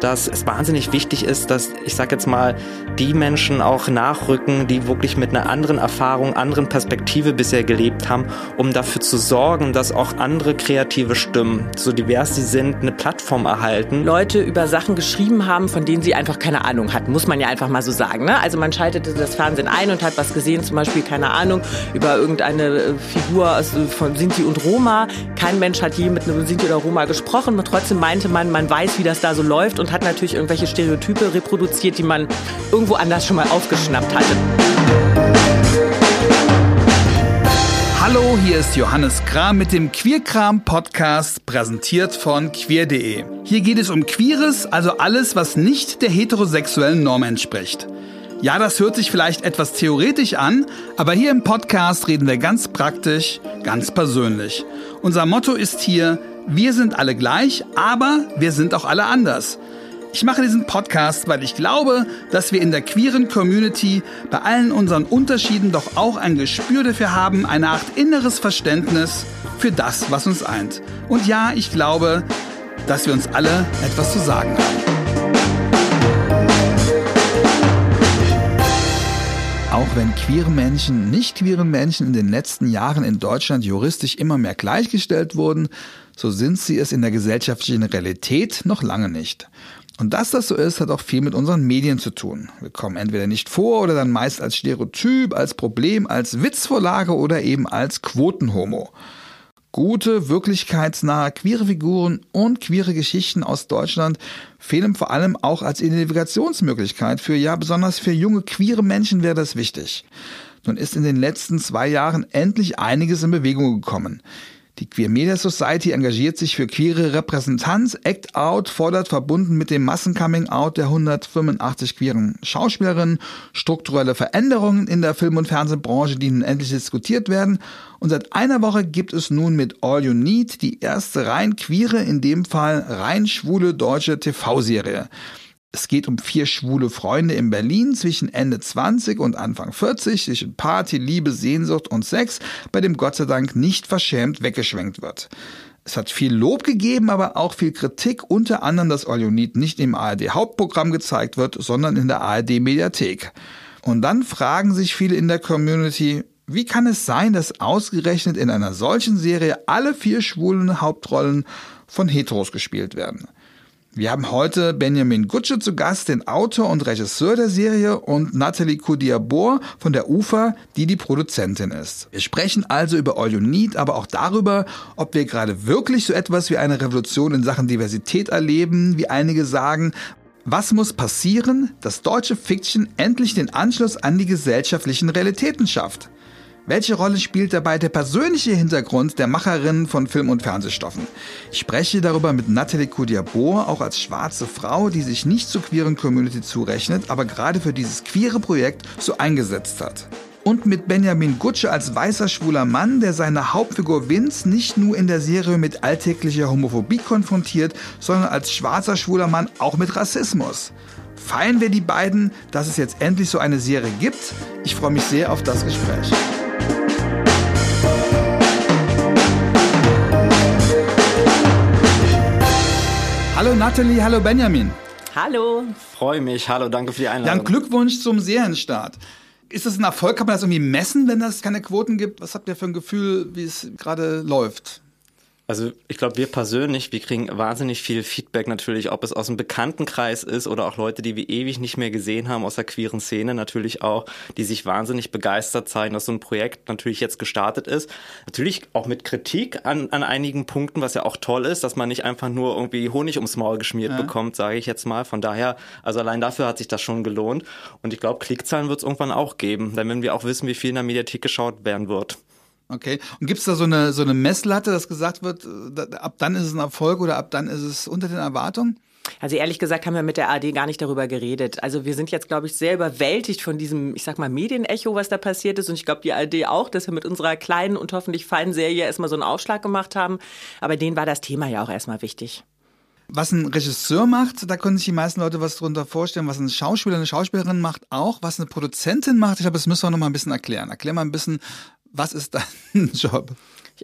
dass es wahnsinnig wichtig ist, dass ich sage jetzt mal, die Menschen auch nachrücken, die wirklich mit einer anderen Erfahrung, anderen Perspektive bisher gelebt haben, um dafür zu sorgen, dass auch andere kreative Stimmen, so divers sie sind, eine Plattform erhalten. Leute über Sachen geschrieben haben, von denen sie einfach keine Ahnung hatten, muss man ja einfach mal so sagen. Ne? Also man schaltete das Fernsehen ein und hat was gesehen, zum Beispiel, keine Ahnung, über irgendeine äh, Figur von Sinti und Roma. Kein Mensch hat je mit einem Sinti oder Roma gesprochen und trotzdem meinte man, man weiß, wie das da so läuft und und hat natürlich irgendwelche Stereotype reproduziert, die man irgendwo anders schon mal aufgeschnappt hatte. Hallo, hier ist Johannes Kram mit dem Queerkram Podcast, präsentiert von queer.de. Hier geht es um Queeres, also alles, was nicht der heterosexuellen Norm entspricht. Ja, das hört sich vielleicht etwas theoretisch an, aber hier im Podcast reden wir ganz praktisch, ganz persönlich. Unser Motto ist hier, wir sind alle gleich, aber wir sind auch alle anders. Ich mache diesen Podcast, weil ich glaube, dass wir in der queeren Community bei allen unseren Unterschieden doch auch ein Gespür dafür haben, eine Art inneres Verständnis für das, was uns eint. Und ja, ich glaube, dass wir uns alle etwas zu sagen haben. Auch wenn queere Menschen, nicht queere Menschen in den letzten Jahren in Deutschland juristisch immer mehr gleichgestellt wurden, so sind sie es in der gesellschaftlichen Realität noch lange nicht. Und dass das so ist, hat auch viel mit unseren Medien zu tun. Wir kommen entweder nicht vor oder dann meist als Stereotyp, als Problem, als Witzvorlage oder eben als Quotenhomo. Gute, wirklichkeitsnahe, queere Figuren und queere Geschichten aus Deutschland fehlen vor allem auch als Identifikationsmöglichkeit für, ja, besonders für junge queere Menschen wäre das wichtig. Nun ist in den letzten zwei Jahren endlich einiges in Bewegung gekommen. Die Queer Media Society engagiert sich für queere Repräsentanz. Act Out fordert verbunden mit dem Massencoming-out der 185 queeren Schauspielerinnen strukturelle Veränderungen in der Film- und Fernsehbranche, die nun endlich diskutiert werden. Und seit einer Woche gibt es nun mit All You Need die erste rein queere, in dem Fall rein schwule deutsche TV-Serie. Es geht um vier schwule Freunde in Berlin zwischen Ende 20 und Anfang 40, zwischen Party, Liebe, Sehnsucht und Sex, bei dem Gott sei Dank nicht verschämt weggeschwenkt wird. Es hat viel Lob gegeben, aber auch viel Kritik, unter anderem, dass Need nicht im ARD Hauptprogramm gezeigt wird, sondern in der ARD Mediathek. Und dann fragen sich viele in der Community, wie kann es sein, dass ausgerechnet in einer solchen Serie alle vier schwulen Hauptrollen von Heteros gespielt werden? Wir haben heute Benjamin Gutsche zu Gast, den Autor und Regisseur der Serie und Nathalie Kudiabor von der UFA, die die Produzentin ist. Wir sprechen also über All You Need, aber auch darüber, ob wir gerade wirklich so etwas wie eine Revolution in Sachen Diversität erleben, wie einige sagen, was muss passieren, dass deutsche Fiction endlich den Anschluss an die gesellschaftlichen Realitäten schafft? Welche Rolle spielt dabei der persönliche Hintergrund der Macherinnen von Film- und Fernsehstoffen? Ich spreche darüber mit Nathalie Kudiabor, auch als schwarze Frau, die sich nicht zur queeren Community zurechnet, aber gerade für dieses queere Projekt so eingesetzt hat. Und mit Benjamin Gutsche als weißer schwuler Mann, der seine Hauptfigur Vince nicht nur in der Serie mit alltäglicher Homophobie konfrontiert, sondern als schwarzer schwuler Mann auch mit Rassismus. Feiern wir die beiden, dass es jetzt endlich so eine Serie gibt? Ich freue mich sehr auf das Gespräch. Hallo Nathalie, hallo Benjamin. Hallo. Freue mich. Hallo, danke für die Einladung. Dann Glückwunsch zum Serienstart. Ist das ein Erfolg? Kann man das irgendwie messen, wenn es keine Quoten gibt? Was habt ihr für ein Gefühl, wie es gerade läuft? Also ich glaube, wir persönlich, wir kriegen wahnsinnig viel Feedback natürlich, ob es aus dem Bekanntenkreis ist oder auch Leute, die wir ewig nicht mehr gesehen haben aus der queeren Szene natürlich auch, die sich wahnsinnig begeistert zeigen, dass so ein Projekt natürlich jetzt gestartet ist. Natürlich auch mit Kritik an, an einigen Punkten, was ja auch toll ist, dass man nicht einfach nur irgendwie Honig ums Maul geschmiert ja. bekommt, sage ich jetzt mal. Von daher, also allein dafür hat sich das schon gelohnt. Und ich glaube, Klickzahlen wird es irgendwann auch geben, denn wenn wir auch wissen, wie viel in der Mediathek geschaut werden wird. Okay. Und gibt es da so eine, so eine Messlatte, dass gesagt wird, äh, ab dann ist es ein Erfolg oder ab dann ist es unter den Erwartungen? Also ehrlich gesagt haben wir mit der AD gar nicht darüber geredet. Also wir sind jetzt, glaube ich, sehr überwältigt von diesem, ich sag mal, Medienecho, was da passiert ist. Und ich glaube, die AD auch, dass wir mit unserer kleinen und hoffentlich feinen Serie erstmal so einen Aufschlag gemacht haben. Aber denen war das Thema ja auch erstmal wichtig. Was ein Regisseur macht, da können sich die meisten Leute was drunter vorstellen. Was ein Schauspieler, eine Schauspielerin macht auch. Was eine Produzentin macht, ich glaube, das müssen wir noch mal ein bisschen erklären. Erklär mal ein bisschen, was ist dein Job?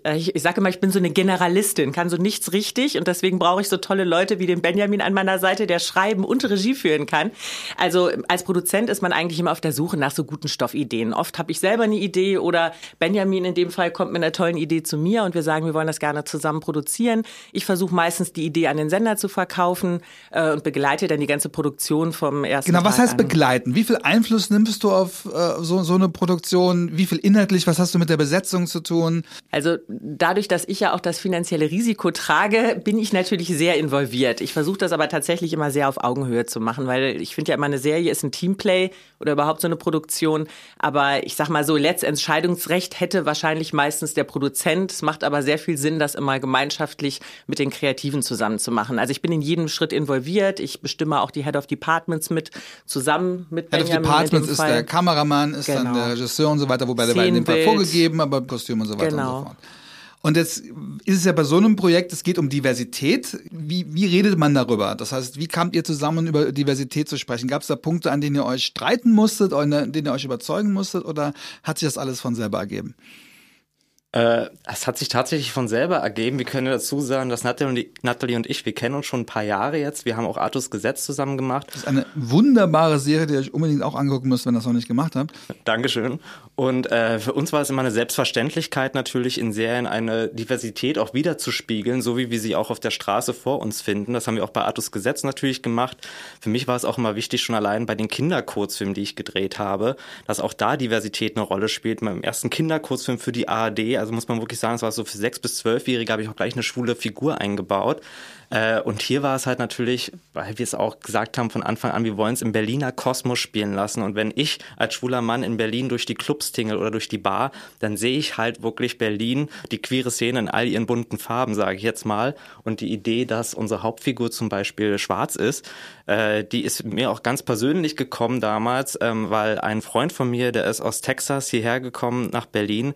Äh, ich, ich sage immer, ich bin so eine Generalistin, kann so nichts richtig und deswegen brauche ich so tolle Leute wie den Benjamin an meiner Seite, der schreiben und Regie führen kann. Also als Produzent ist man eigentlich immer auf der Suche nach so guten Stoffideen. Oft habe ich selber eine Idee oder Benjamin in dem Fall kommt mit einer tollen Idee zu mir und wir sagen, wir wollen das gerne zusammen produzieren. Ich versuche meistens die Idee an den Sender zu verkaufen äh, und begleite dann die ganze Produktion vom ersten Genau, was Tag heißt an. begleiten? Wie viel Einfluss nimmst du auf äh, so, so eine Produktion? Wie viel inhaltlich? Was hast du mit der Besetzung zu tun? Also dadurch, dass ich ja auch das finanzielle Risiko trage, bin ich natürlich sehr involviert. Ich versuche das aber tatsächlich immer sehr auf Augenhöhe zu machen, weil ich finde ja immer, eine Serie ist ein Teamplay oder überhaupt so eine Produktion. Aber ich sag mal so, Letztentscheidungsrecht hätte wahrscheinlich meistens der Produzent. Es macht aber sehr viel Sinn, das immer gemeinschaftlich mit den Kreativen zusammen zu machen. Also ich bin in jedem Schritt involviert. Ich bestimme auch die Head of Departments mit, zusammen mit Head of Benjamin in Departments ist der Kameramann, ist dann Genau. der Regisseur und so weiter, wobei der war in dem Fall vorgegeben, aber Kostüm und so weiter und Genau. so fort. Und jetzt ist es ja bei so einem Projekt, es geht um Diversität. Wie, wie redet man darüber? Das heißt, wie kamt ihr zusammen, über Diversität zu sprechen? Gab es da Punkte, an denen ihr euch streiten musstet, an denen ihr euch überzeugen musstet, oder hat sich das alles von selber ergeben? Äh, es hat sich tatsächlich von selber ergeben. Wir können dazu sagen, dass Natalie und, die, Natalie und ich, wir kennen uns schon ein paar Jahre jetzt. Wir haben auch Artus Gesetz zusammen gemacht. Das ist eine wunderbare Serie, die ihr euch unbedingt auch angucken müsst, wenn ihr das noch nicht gemacht habt. Dankeschön. Und äh, für uns war es immer eine Selbstverständlichkeit natürlich in Serien eine Diversität auch wieder zu spiegeln, so wie wir sie auch auf der Straße vor uns finden. Das haben wir auch bei Artus Gesetz natürlich gemacht. Für mich war es auch immer wichtig, schon allein bei den Kinderkurzfilmen, die ich gedreht habe, dass auch da Diversität eine Rolle spielt. Beim ersten Kinderkurzfilm für die ARD, also muss man wirklich sagen, es war so für sechs bis zwölfjährige, habe ich auch gleich eine schwule Figur eingebaut. Äh, und hier war es halt natürlich, weil wir es auch gesagt haben von Anfang an, wir wollen es im Berliner Kosmos spielen lassen. Und wenn ich als schwuler Mann in Berlin durch die Clubs tingle oder durch die Bar, dann sehe ich halt wirklich Berlin, die queere Szene in all ihren bunten Farben, sage ich jetzt mal. Und die Idee, dass unsere Hauptfigur zum Beispiel schwarz ist, äh, die ist mir auch ganz persönlich gekommen damals, ähm, weil ein Freund von mir, der ist aus Texas hierher gekommen nach Berlin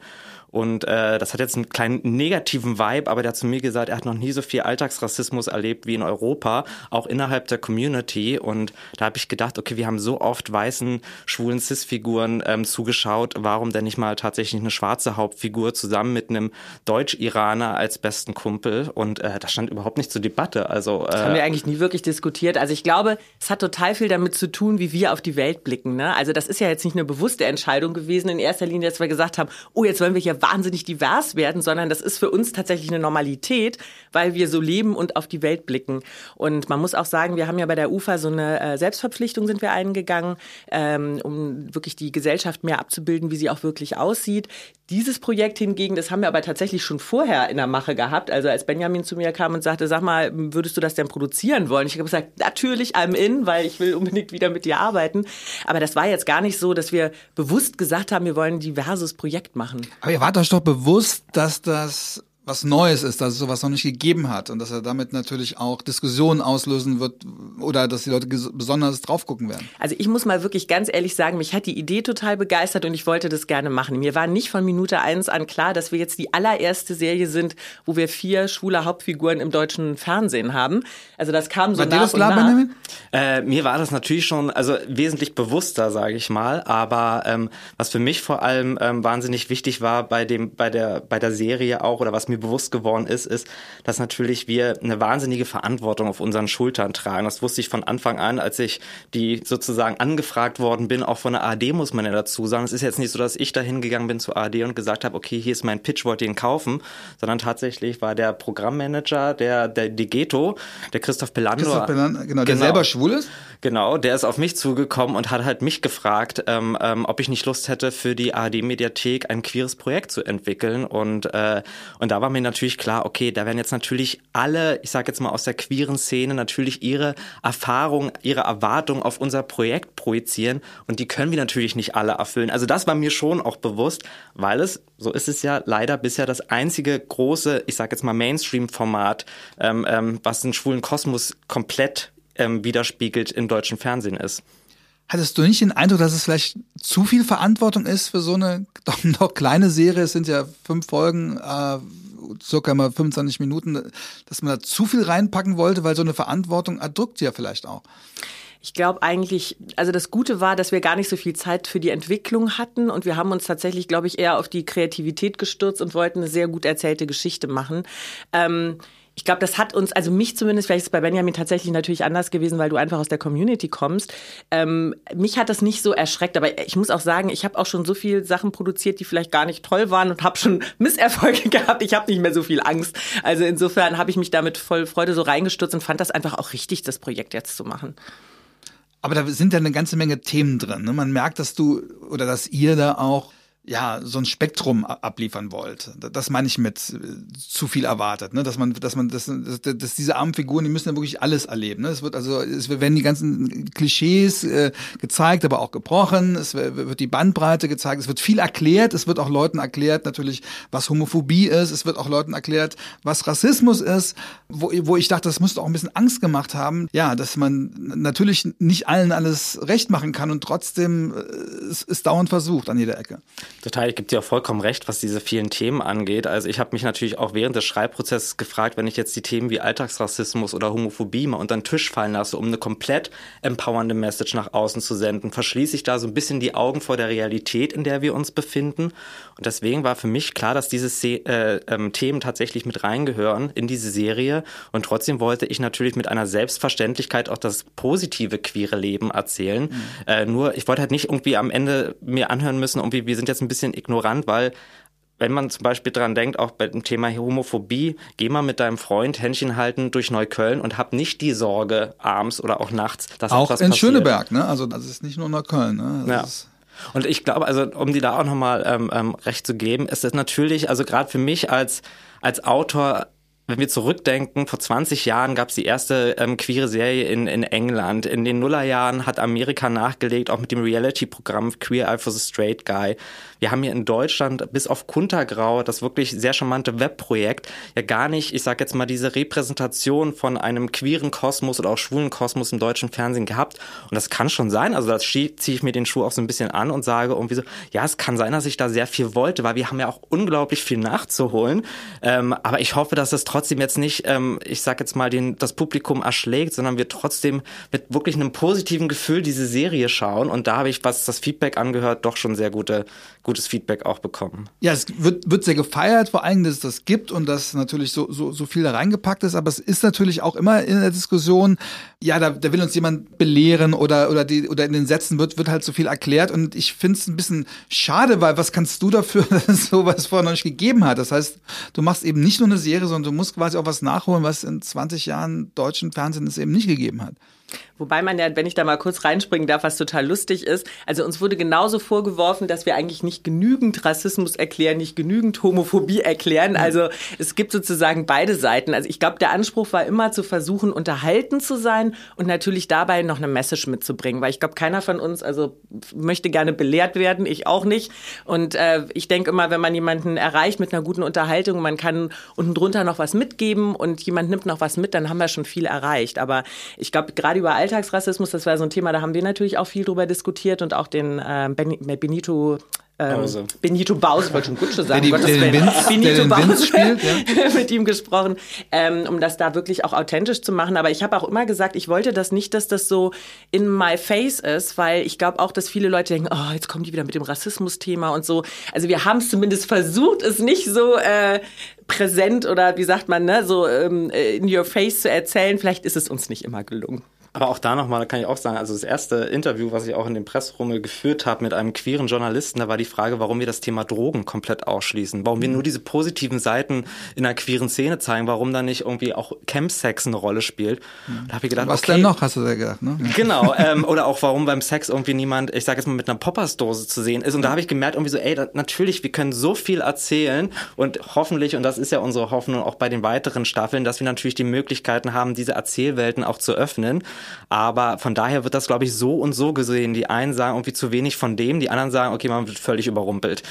und äh, das hat jetzt einen kleinen negativen Vibe, aber der hat zu mir gesagt, er hat noch nie so viel Alltagsrassismus erlebt wie in Europa, auch innerhalb der Community. Und da habe ich gedacht, okay, wir haben so oft weißen, schwulen Cis-Figuren ähm, zugeschaut, warum denn nicht mal tatsächlich eine schwarze Hauptfigur zusammen mit einem Deutsch-Iraner als besten Kumpel? Und äh, das stand überhaupt nicht zur Debatte. Also Das haben wir äh, eigentlich nie wirklich diskutiert. Also ich glaube, es hat total viel damit zu tun, wie wir auf die Welt blicken. Ne? Also das ist ja jetzt nicht eine bewusste Entscheidung gewesen in erster Linie, dass wir gesagt haben, oh, jetzt wollen wir hier wahnsinnig divers werden, sondern das ist für uns tatsächlich eine Normalität, weil wir so leben und auf die Welt blicken. Und man muss auch sagen, wir haben ja bei der UFA so eine äh, Selbstverpflichtung sind wir eingegangen, ähm, um wirklich die Gesellschaft mehr abzubilden, wie sie auch wirklich aussieht. Dieses Projekt hingegen, das haben wir aber tatsächlich schon vorher in der Mache gehabt. Also als Benjamin zu mir kam und sagte, sag mal, würdest du das denn produzieren wollen? Ich habe gesagt, natürlich, I'm in, weil ich will unbedingt wieder mit dir arbeiten. Aber das war jetzt gar nicht so, dass wir bewusst gesagt haben, wir wollen ein diverses Projekt machen. Aber ihr wart euch doch bewusst, dass das was Neues ist, dass es sowas noch nicht gegeben hat und dass er damit natürlich auch Diskussionen auslösen wird oder dass die Leute besonders drauf gucken werden. Also ich muss mal wirklich ganz ehrlich sagen, mich hat die Idee total begeistert und ich wollte das gerne machen. Mir war nicht von Minute eins an klar, dass wir jetzt die allererste Serie sind, wo wir vier schwule Hauptfiguren im deutschen Fernsehen haben. Also das kam so War dir nach das und klar, nach. Benjamin? Äh, mir war das natürlich schon, also wesentlich bewusster, sage ich mal. Aber ähm, was für mich vor allem ähm, wahnsinnig wichtig war bei dem, bei der, bei der Serie auch oder was mir bewusst geworden ist, ist, dass natürlich wir eine wahnsinnige Verantwortung auf unseren Schultern tragen. Das wusste ich von Anfang an, als ich die sozusagen angefragt worden bin, auch von der AD muss man ja dazu sagen. Es ist jetzt nicht so, dass ich da hingegangen bin zur AD und gesagt habe, okay, hier ist mein Pitch, wollt ihr ihn kaufen, sondern tatsächlich war der Programmmanager, der, der Digeto, der Christoph Pelando, Christoph Belan, genau, der selber schwul ist. Genau, der ist auf mich zugekommen und hat halt mich gefragt, ähm, ähm, ob ich nicht Lust hätte, für die ARD-Mediathek ein queeres Projekt zu entwickeln. Und, äh, und da war mir natürlich klar, okay, da werden jetzt natürlich alle, ich sage jetzt mal aus der queeren Szene, natürlich ihre Erfahrung, ihre Erwartungen auf unser Projekt projizieren. Und die können wir natürlich nicht alle erfüllen. Also das war mir schon auch bewusst, weil es, so ist es ja leider bisher das einzige große, ich sage jetzt mal Mainstream-Format, ähm, ähm, was den schwulen Kosmos komplett ähm, widerspiegelt im deutschen Fernsehen ist. Hattest du nicht den Eindruck, dass es vielleicht zu viel Verantwortung ist für so eine doch noch kleine Serie? Es sind ja fünf Folgen, äh, circa mal 25 Minuten, dass man da zu viel reinpacken wollte, weil so eine Verantwortung erdrückt ja vielleicht auch. Ich glaube eigentlich, also das Gute war, dass wir gar nicht so viel Zeit für die Entwicklung hatten und wir haben uns tatsächlich, glaube ich, eher auf die Kreativität gestürzt und wollten eine sehr gut erzählte Geschichte machen. Ähm, ich glaube, das hat uns, also mich zumindest, vielleicht ist es bei Benjamin tatsächlich natürlich anders gewesen, weil du einfach aus der Community kommst. Ähm, mich hat das nicht so erschreckt, aber ich muss auch sagen, ich habe auch schon so viele Sachen produziert, die vielleicht gar nicht toll waren und habe schon Misserfolge gehabt. Ich habe nicht mehr so viel Angst. Also insofern habe ich mich damit voll Freude so reingestürzt und fand das einfach auch richtig, das Projekt jetzt zu machen. Aber da sind ja eine ganze Menge Themen drin. Ne? Man merkt, dass du oder dass ihr da auch ja, so ein Spektrum abliefern wollt. Das meine ich mit äh, zu viel erwartet, ne? Dass man, dass man, dass, dass, dass diese armen Figuren, die müssen ja wirklich alles erleben. Ne? Es wird also, es werden die ganzen Klischees äh, gezeigt, aber auch gebrochen. Es wird die Bandbreite gezeigt. Es wird viel erklärt. Es wird auch Leuten erklärt, natürlich, was Homophobie ist. Es wird auch Leuten erklärt, was Rassismus ist. Wo, wo ich dachte, das müsste auch ein bisschen Angst gemacht haben. Ja, dass man natürlich nicht allen alles recht machen kann und trotzdem äh, es ist dauernd versucht an jeder Ecke. Total, ich gebe dir auch vollkommen recht, was diese vielen Themen angeht. Also ich habe mich natürlich auch während des Schreibprozesses gefragt, wenn ich jetzt die Themen wie Alltagsrassismus oder Homophobie mal unter den Tisch fallen lasse, um eine komplett empowernde Message nach außen zu senden, verschließe ich da so ein bisschen die Augen vor der Realität, in der wir uns befinden. Und deswegen war für mich klar, dass diese äh, ähm, Themen tatsächlich mit reingehören in diese Serie. Und trotzdem wollte ich natürlich mit einer Selbstverständlichkeit auch das positive queere Leben erzählen. Mhm. Äh, nur ich wollte halt nicht irgendwie am Ende mir anhören müssen, irgendwie wir sind jetzt ein ein bisschen ignorant, weil wenn man zum Beispiel dran denkt, auch bei dem Thema Homophobie, geh mal mit deinem Freund Händchen halten durch Neukölln und hab nicht die Sorge abends oder auch nachts, dass auch etwas in passiert. Schöneberg, ne? Also das ist nicht nur Neukölln, ne? Das ja. Und ich glaube, also um die da auch nochmal ähm, ähm, recht zu geben, ist es natürlich, also gerade für mich als als Autor wenn wir zurückdenken, vor 20 Jahren gab es die erste ähm, queere Serie in, in England. In den Nullerjahren hat Amerika nachgelegt, auch mit dem Reality-Programm Queer Eye for the Straight Guy. Wir haben hier in Deutschland bis auf Kuntergrau das wirklich sehr charmante Webprojekt ja gar nicht, ich sag jetzt mal, diese Repräsentation von einem queeren Kosmos oder auch schwulen Kosmos im deutschen Fernsehen gehabt. Und das kann schon sein. Also da ziehe ich mir den Schuh auch so ein bisschen an und sage irgendwie so, ja, es kann sein, dass ich da sehr viel wollte, weil wir haben ja auch unglaublich viel nachzuholen. Ähm, aber ich hoffe, dass es trotzdem jetzt nicht, ähm, ich sag jetzt mal, den, das Publikum erschlägt, sondern wir trotzdem mit wirklich einem positiven Gefühl diese Serie schauen. Und da habe ich, was das Feedback angehört, doch schon sehr gute, gutes Feedback auch bekommen. Ja, es wird, wird sehr gefeiert, vor allem, dass es das gibt und dass natürlich so, so, so viel da reingepackt ist. Aber es ist natürlich auch immer in der Diskussion, ja, da, da will uns jemand belehren oder, oder, die, oder in den Sätzen wird, wird halt so viel erklärt. Und ich finde es ein bisschen schade, weil was kannst du dafür, dass es sowas vorher noch nicht gegeben hat? Das heißt, du machst eben nicht nur eine Serie, sondern du musst quasi auch was nachholen, was in 20 Jahren deutschen Fernsehen es eben nicht gegeben hat. Wobei man ja, wenn ich da mal kurz reinspringen darf, was total lustig ist. Also uns wurde genauso vorgeworfen, dass wir eigentlich nicht genügend Rassismus erklären, nicht genügend Homophobie erklären. Mhm. Also es gibt sozusagen beide Seiten. Also ich glaube, der Anspruch war immer zu versuchen, unterhalten zu sein und natürlich dabei noch eine Message mitzubringen. Weil ich glaube, keiner von uns also möchte gerne belehrt werden, ich auch nicht. Und äh, ich denke immer, wenn man jemanden erreicht mit einer guten Unterhaltung, man kann unten drunter noch was mitgeben und jemand nimmt noch was mit, dann haben wir schon viel erreicht. Aber ich glaube, gerade über Alltagsrassismus, das war so ein Thema, da haben wir natürlich auch viel drüber diskutiert und auch den äh, Benito ähm, Benito Bause, wollte schon Gutsche sagen, der, Gottes der, Vince, Benito Bause spielt, ja. mit ihm gesprochen, ähm, um das da wirklich auch authentisch zu machen. Aber ich habe auch immer gesagt, ich wollte das nicht, dass das so in my face ist, weil ich glaube auch, dass viele Leute denken, oh, jetzt kommen die wieder mit dem Rassismus-Thema und so. Also wir haben es zumindest versucht, es nicht so äh, präsent oder wie sagt man, ne, so ähm, in your face zu erzählen. Vielleicht ist es uns nicht immer gelungen. Aber auch da nochmal kann ich auch sagen, also das erste Interview, was ich auch in dem Pressrummel geführt habe mit einem queeren Journalisten, da war die Frage, warum wir das Thema Drogen komplett ausschließen. Warum wir mhm. nur diese positiven Seiten in der queeren Szene zeigen, warum da nicht irgendwie auch Campsex eine Rolle spielt. Mhm. Da habe ich gedacht, was okay, denn noch, hast du da gedacht, ne? Genau, ähm, oder auch warum beim Sex irgendwie niemand, ich sage jetzt mal, mit einer Poppersdose zu sehen ist. Und da habe ich gemerkt, irgendwie so, ey, da, natürlich, wir können so viel erzählen und hoffentlich, und das ist ja unsere Hoffnung auch bei den weiteren Staffeln, dass wir natürlich die Möglichkeiten haben, diese Erzählwelten auch zu öffnen. Aber von daher wird das, glaube ich, so und so gesehen. Die einen sagen irgendwie zu wenig von dem, die anderen sagen, okay, man wird völlig überrumpelt.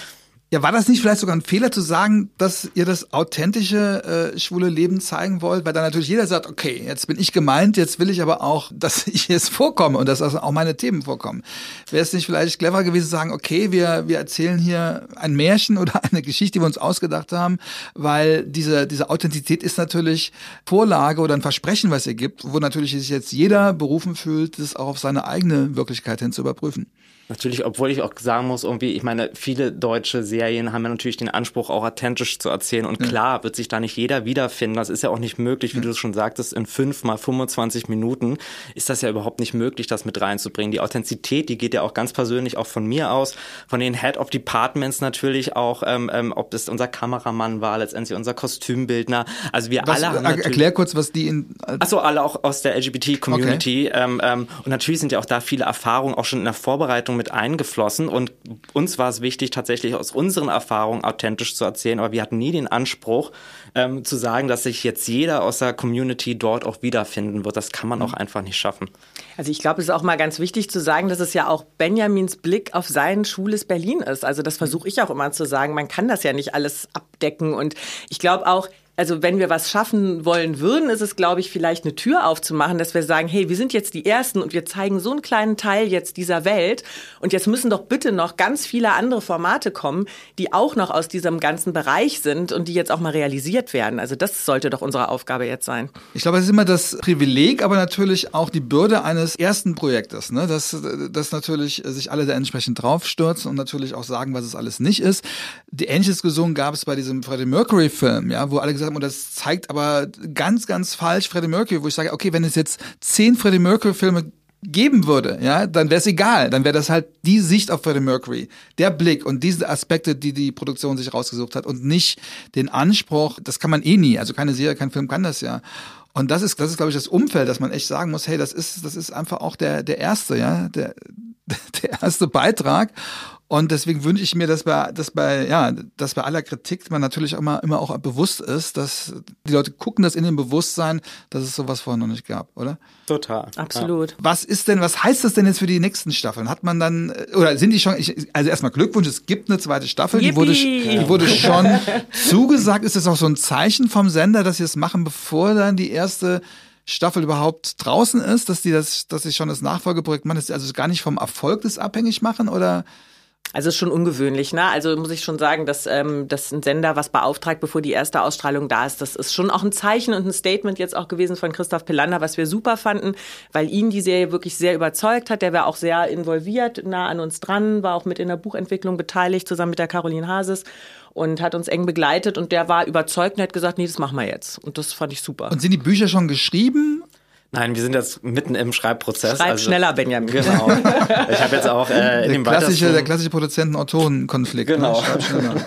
Ja, war das nicht vielleicht sogar ein Fehler zu sagen, dass ihr das authentische äh, schwule Leben zeigen wollt? Weil dann natürlich jeder sagt, okay, jetzt bin ich gemeint, jetzt will ich aber auch, dass ich jetzt vorkomme und dass also auch meine Themen vorkommen. Wäre es nicht vielleicht clever gewesen zu sagen, okay, wir, wir erzählen hier ein Märchen oder eine Geschichte, die wir uns ausgedacht haben, weil diese, diese Authentizität ist natürlich Vorlage oder ein Versprechen, was ihr gibt, wo natürlich sich jetzt jeder berufen fühlt, das auch auf seine eigene Wirklichkeit hin zu überprüfen. Natürlich, obwohl ich auch sagen muss, irgendwie, ich meine, viele deutsche Serien haben ja natürlich den Anspruch, auch authentisch zu erzählen. Und klar wird sich da nicht jeder wiederfinden. Das ist ja auch nicht möglich, wie du es schon sagtest, in fünf mal 25 Minuten ist das ja überhaupt nicht möglich, das mit reinzubringen. Die Authentizität, die geht ja auch ganz persönlich auch von mir aus, von den Head of Departments natürlich auch, ähm, ähm, ob das unser Kameramann war, letztendlich unser Kostümbildner. Also wir was, alle haben Erklär kurz, was die in... Achso, alle auch aus der LGBT-Community. Okay. Ähm, ähm, und natürlich sind ja auch da viele Erfahrungen auch schon in der Vorbereitung mit eingeflossen und uns war es wichtig, tatsächlich aus unseren Erfahrungen authentisch zu erzählen, aber wir hatten nie den Anspruch ähm, zu sagen, dass sich jetzt jeder aus der Community dort auch wiederfinden wird. Das kann man auch einfach nicht schaffen. Also ich glaube, es ist auch mal ganz wichtig zu sagen, dass es ja auch Benjamins Blick auf sein schwules Berlin ist. Also das versuche ich auch immer zu sagen. Man kann das ja nicht alles abdecken und ich glaube auch, also wenn wir was schaffen wollen würden, ist es, glaube ich, vielleicht eine Tür aufzumachen, dass wir sagen, hey, wir sind jetzt die Ersten und wir zeigen so einen kleinen Teil jetzt dieser Welt und jetzt müssen doch bitte noch ganz viele andere Formate kommen, die auch noch aus diesem ganzen Bereich sind und die jetzt auch mal realisiert werden. Also das sollte doch unsere Aufgabe jetzt sein. Ich glaube, es ist immer das Privileg, aber natürlich auch die Bürde eines ersten Projektes, ne? dass, dass natürlich sich alle da entsprechend draufstürzen und natürlich auch sagen, was es alles nicht ist. Die ähnliche Diskussion gab es bei diesem Freddie Mercury Film, ja, wo alle gesagt haben, und das zeigt aber ganz, ganz falsch Freddie Mercury, wo ich sage, okay, wenn es jetzt zehn Freddie Mercury Filme geben würde, ja, dann wäre es egal. Dann wäre das halt die Sicht auf Freddie Mercury, der Blick und diese Aspekte, die die Produktion sich rausgesucht hat und nicht den Anspruch, das kann man eh nie, also keine Serie, kein Film kann das ja. Und das ist, das ist, glaube ich, das Umfeld, dass man echt sagen muss, hey, das ist, das ist einfach auch der, der erste, ja, der, der erste Beitrag. Und deswegen wünsche ich mir, dass bei, dass bei, ja, dass bei aller Kritik man natürlich immer, immer auch bewusst ist, dass die Leute gucken das in dem Bewusstsein, dass es sowas vorher noch nicht gab, oder? Total. Absolut. Ja. Was ist denn, was heißt das denn jetzt für die nächsten Staffeln? Hat man dann, oder sind die schon, ich, also erstmal Glückwunsch, es gibt eine zweite Staffel, die wurde, die wurde schon zugesagt. Ist das auch so ein Zeichen vom Sender, dass sie es machen, bevor dann die erste Staffel überhaupt draußen ist, dass die das, dass sie schon das Nachfolgeprojekt machen, dass sie also gar nicht vom Erfolg des abhängig machen oder? Also ist schon ungewöhnlich, ne? Also muss ich schon sagen, dass, ähm, dass ein Sender was beauftragt, bevor die erste Ausstrahlung da ist. Das ist schon auch ein Zeichen und ein Statement jetzt auch gewesen von Christoph Pelander, was wir super fanden, weil ihn die Serie wirklich sehr überzeugt hat. Der war auch sehr involviert, nah an uns dran, war auch mit in der Buchentwicklung beteiligt, zusammen mit der Caroline Hases und hat uns eng begleitet und der war überzeugt und hat gesagt, nee, das machen wir jetzt. Und das fand ich super. Und sind die Bücher schon geschrieben Nein, wir sind jetzt mitten im Schreibprozess. Schreib also, schneller, Benjamin. Genau. Ich habe jetzt auch äh, in dem der klassische, der klassische Produzenten-Autoren-Konflikt. Ne? Genau. Ne?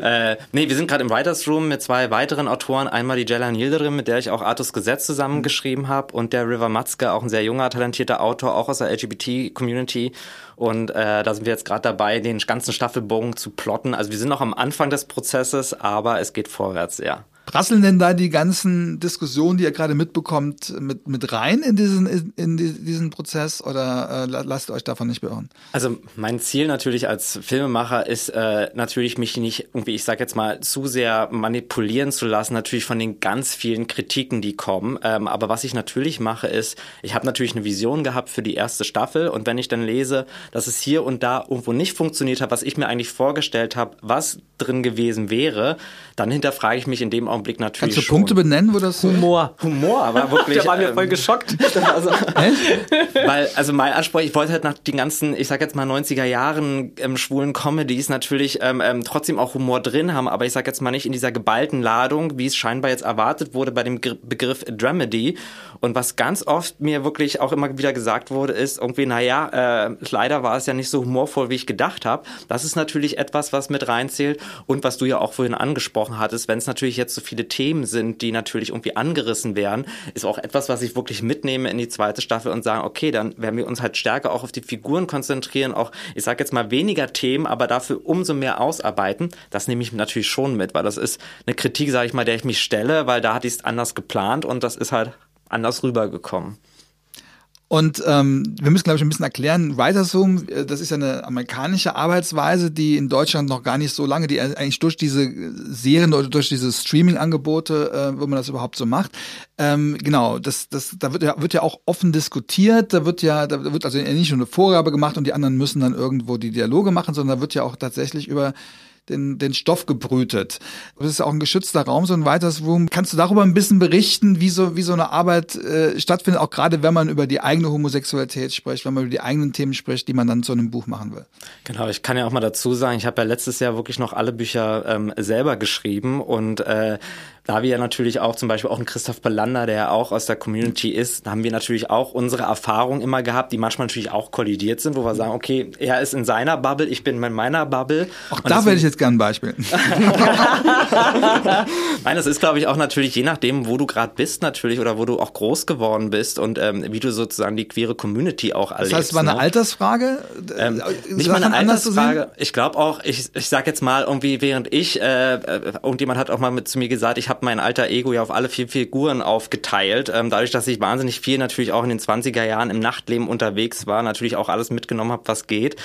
ja. äh, nee, wir sind gerade im Writers Room mit zwei weiteren Autoren. Einmal die Jelan Yildirim, mit der ich auch Artus Gesetz zusammengeschrieben habe und der River Matzke, auch ein sehr junger, talentierter Autor, auch aus der LGBT-Community. Und äh, da sind wir jetzt gerade dabei, den ganzen Staffelbogen zu plotten. Also wir sind noch am Anfang des Prozesses, aber es geht vorwärts, ja. Prasseln denn da die ganzen Diskussionen, die ihr gerade mitbekommt, mit, mit rein in diesen, in, diesen Prozess oder äh, lasst euch davon nicht beirren? Also mein Ziel natürlich als Filmemacher ist äh, natürlich mich nicht irgendwie, ich sag jetzt mal, zu sehr manipulieren zu lassen, natürlich von den ganz vielen Kritiken, die kommen. Ähm, aber was ich natürlich mache, ist, ich habe natürlich eine Vision gehabt für die erste Staffel und wenn ich dann lese, dass es hier und da irgendwo nicht funktioniert hat, was ich mir eigentlich vorgestellt habe, was drin gewesen wäre, dann hinterfrage ich mich in dem Augenblick natürlich. Kannst du schon. Punkte benennen, wo das Humor. Humor, aber wirklich. da waren wir voll ähm, geschockt. also, weil, also mein Anspruch, ich wollte halt nach den ganzen, ich sag jetzt mal 90er Jahren ähm, schwulen Comedies natürlich ähm, ähm, trotzdem auch Humor drin haben, aber ich sag jetzt mal nicht in dieser geballten Ladung, wie es scheinbar jetzt erwartet wurde bei dem Begriff Dramedy. Und was ganz oft mir wirklich auch immer wieder gesagt wurde, ist irgendwie, naja, äh, leider war es ja nicht so humorvoll, wie ich gedacht habe. Das ist natürlich etwas, was mit reinzählt und was du ja auch vorhin angesprochen hattest, wenn es natürlich jetzt so viele Themen sind, die natürlich irgendwie angerissen werden, ist auch etwas, was ich wirklich mitnehme in die zweite Staffel und sagen, okay, dann werden wir uns halt stärker auch auf die Figuren konzentrieren, auch, ich sage jetzt mal weniger Themen, aber dafür umso mehr ausarbeiten. Das nehme ich natürlich schon mit, weil das ist eine Kritik, sage ich mal, der ich mich stelle, weil da hatte ich es anders geplant und das ist halt anders rübergekommen. Und ähm, wir müssen, glaube ich, ein bisschen erklären, Writers Room, äh, das ist ja eine amerikanische Arbeitsweise, die in Deutschland noch gar nicht so lange, die eigentlich durch diese Serien oder durch diese Streaming-Angebote, äh, wo man das überhaupt so macht. Ähm, genau, das, das, da wird ja, wird ja auch offen diskutiert, da wird ja, da wird also nicht nur eine Vorgabe gemacht und die anderen müssen dann irgendwo die Dialoge machen, sondern da wird ja auch tatsächlich über den, den Stoff gebrütet. Das ist auch ein geschützter Raum, so ein Writers Room. Kannst du darüber ein bisschen berichten, wie so, wie so eine Arbeit äh, stattfindet, auch gerade wenn man über die eigene Homosexualität spricht, wenn man über die eigenen Themen spricht, die man dann zu einem Buch machen will? Genau, ich kann ja auch mal dazu sagen, ich habe ja letztes Jahr wirklich noch alle Bücher ähm, selber geschrieben und äh, da wir ja natürlich auch zum Beispiel auch einen Christoph Belander, der ja auch aus der Community ist, da haben wir natürlich auch unsere Erfahrungen immer gehabt, die manchmal natürlich auch kollidiert sind, wo wir sagen, okay, er ist in seiner Bubble, ich bin in meiner Bubble. Auch da werde ich jetzt gerne ein Beispiel. Nein, das ist, glaube ich, auch natürlich je nachdem, wo du gerade bist natürlich oder wo du auch groß geworden bist und ähm, wie du sozusagen die queere Community auch erlebst. Das heißt, es war eine ne? Altersfrage? Ähm, nicht mal eine Altersfrage. Ich glaube auch, ich, ich sag jetzt mal irgendwie, während ich, äh, äh, irgendjemand hat auch mal mit zu mir gesagt, ich habe mein alter Ego ja auf alle vier Figuren aufgeteilt. Ähm, dadurch, dass ich wahnsinnig viel natürlich auch in den 20er Jahren im Nachtleben unterwegs war, natürlich auch alles mitgenommen habe, was geht.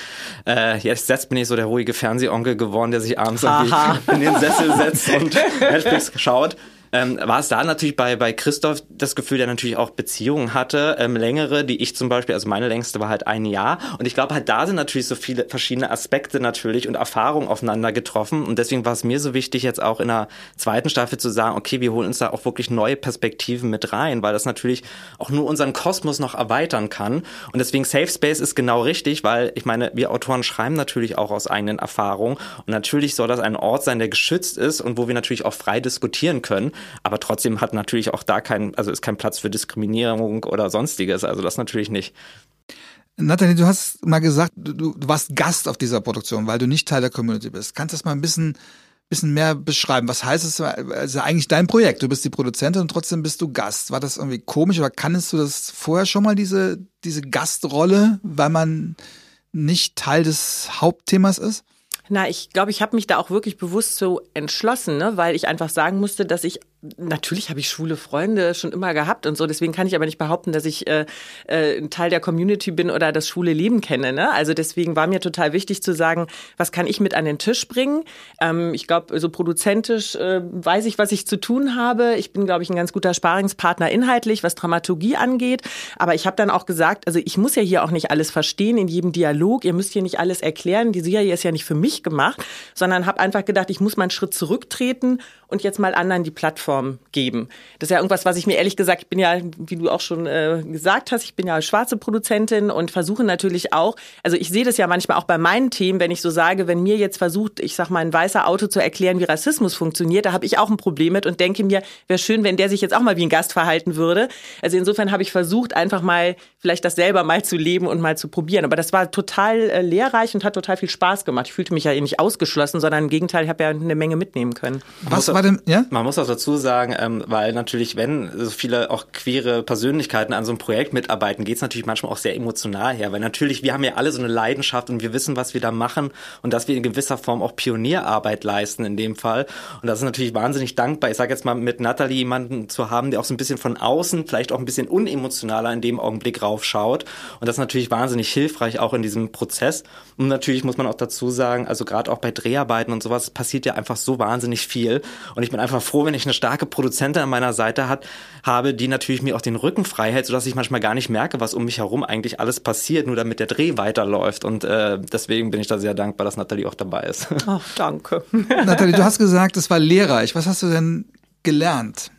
Äh, jetzt, jetzt bin ich so der ruhige Fernsehonkel geworden, der sich abends in den Sessel setzt und Netflix schaut ähm, war es da natürlich bei, bei Christoph das Gefühl, der natürlich auch Beziehungen hatte, ähm, längere, die ich zum Beispiel, also meine längste war halt ein Jahr. Und ich glaube halt, da sind natürlich so viele verschiedene Aspekte natürlich und Erfahrungen aufeinander getroffen. Und deswegen war es mir so wichtig, jetzt auch in der zweiten Staffel zu sagen, okay, wir holen uns da auch wirklich neue Perspektiven mit rein, weil das natürlich auch nur unseren Kosmos noch erweitern kann. Und deswegen Safe Space ist genau richtig, weil ich meine, wir Autoren schreiben natürlich auch aus eigenen Erfahrungen. Und natürlich soll das ein Ort sein, der geschützt ist und wo wir natürlich auch frei diskutieren können. Aber trotzdem hat natürlich auch da kein, also ist kein Platz für Diskriminierung oder sonstiges. Also das natürlich nicht. Nathalie, du hast mal gesagt, du, du warst Gast auf dieser Produktion, weil du nicht Teil der Community bist. Kannst du das mal ein bisschen, bisschen mehr beschreiben? Was heißt es? Also eigentlich dein Projekt. Du bist die Produzentin und trotzdem bist du Gast. War das irgendwie komisch oder kannst du das vorher schon mal, diese, diese Gastrolle, weil man nicht Teil des Hauptthemas ist? Na, ich glaube, ich habe mich da auch wirklich bewusst so entschlossen, ne? weil ich einfach sagen musste, dass ich natürlich habe ich schwule Freunde schon immer gehabt und so. Deswegen kann ich aber nicht behaupten, dass ich äh, äh, ein Teil der Community bin oder das schwule Leben kenne. Ne? Also deswegen war mir total wichtig zu sagen, was kann ich mit an den Tisch bringen? Ähm, ich glaube, so produzentisch äh, weiß ich, was ich zu tun habe. Ich bin, glaube ich, ein ganz guter Sparingspartner inhaltlich, was Dramaturgie angeht. Aber ich habe dann auch gesagt, also ich muss ja hier auch nicht alles verstehen in jedem Dialog. Ihr müsst hier nicht alles erklären. Die Serie ist ja nicht für mich gemacht, sondern habe einfach gedacht, ich muss mal einen Schritt zurücktreten und jetzt mal anderen die Plattform geben. Das ist ja irgendwas, was ich mir ehrlich gesagt, ich bin ja, wie du auch schon äh, gesagt hast, ich bin ja schwarze Produzentin und versuche natürlich auch, also ich sehe das ja manchmal auch bei meinen Themen, wenn ich so sage, wenn mir jetzt versucht, ich sag mal, ein weißer Auto zu erklären, wie Rassismus funktioniert, da habe ich auch ein Problem mit und denke mir, wäre schön, wenn der sich jetzt auch mal wie ein Gast verhalten würde. Also insofern habe ich versucht, einfach mal vielleicht das selber mal zu leben und mal zu probieren. Aber das war total äh, lehrreich und hat total viel Spaß gemacht. Ich fühlte mich ja eh nicht ausgeschlossen, sondern im Gegenteil, ich habe ja eine Menge mitnehmen können. Was war denn, ja? Man muss auch dazu sagen, ähm, weil natürlich, wenn so viele auch queere Persönlichkeiten an so einem Projekt mitarbeiten, geht es natürlich manchmal auch sehr emotional her. Weil natürlich, wir haben ja alle so eine Leidenschaft und wir wissen, was wir da machen und dass wir in gewisser Form auch Pionierarbeit leisten in dem Fall. Und das ist natürlich wahnsinnig dankbar. Ich sage jetzt mal, mit Natalie jemanden zu haben, der auch so ein bisschen von außen, vielleicht auch ein bisschen unemotionaler in dem Augenblick raufschaut. Und das ist natürlich wahnsinnig hilfreich auch in diesem Prozess. Und natürlich muss man auch dazu sagen, also gerade auch bei Dreharbeiten und sowas passiert ja einfach so wahnsinnig viel. Und ich bin einfach froh, wenn ich eine starke Produzentin an meiner Seite hat, habe, die natürlich mir auch den Rücken frei hält, sodass ich manchmal gar nicht merke, was um mich herum eigentlich alles passiert, nur damit der Dreh weiterläuft. Und äh, deswegen bin ich da sehr dankbar, dass Nathalie auch dabei ist. Ach, danke. Nathalie, du hast gesagt, es war lehrreich. Was hast du denn gelernt?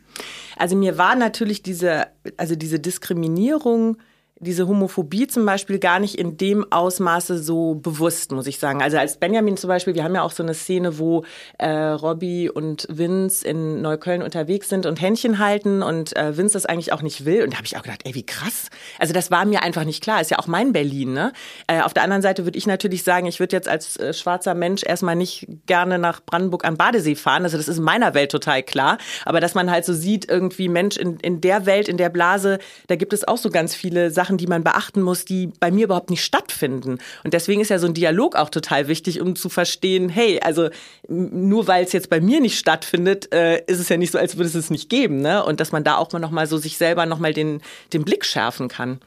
Also mir war natürlich diese, also diese Diskriminierung diese Homophobie zum Beispiel gar nicht in dem Ausmaße so bewusst, muss ich sagen. Also als Benjamin zum Beispiel, wir haben ja auch so eine Szene, wo äh, Robbie und Vince in Neukölln unterwegs sind und Händchen halten und äh, Vince das eigentlich auch nicht will. Und da habe ich auch gedacht, ey, wie krass. Also das war mir einfach nicht klar. Ist ja auch mein Berlin. Ne? Äh, auf der anderen Seite würde ich natürlich sagen, ich würde jetzt als äh, schwarzer Mensch erstmal nicht gerne nach Brandenburg am Badesee fahren. Also das ist in meiner Welt total klar. Aber dass man halt so sieht, irgendwie Mensch in, in der Welt, in der Blase, da gibt es auch so ganz viele Sachen, Sachen, die man beachten muss, die bei mir überhaupt nicht stattfinden. Und deswegen ist ja so ein Dialog auch total wichtig, um zu verstehen, hey, also nur weil es jetzt bei mir nicht stattfindet, äh, ist es ja nicht so, als würde es es nicht geben. Ne? Und dass man da auch mal nochmal so sich selber nochmal den, den Blick schärfen kann.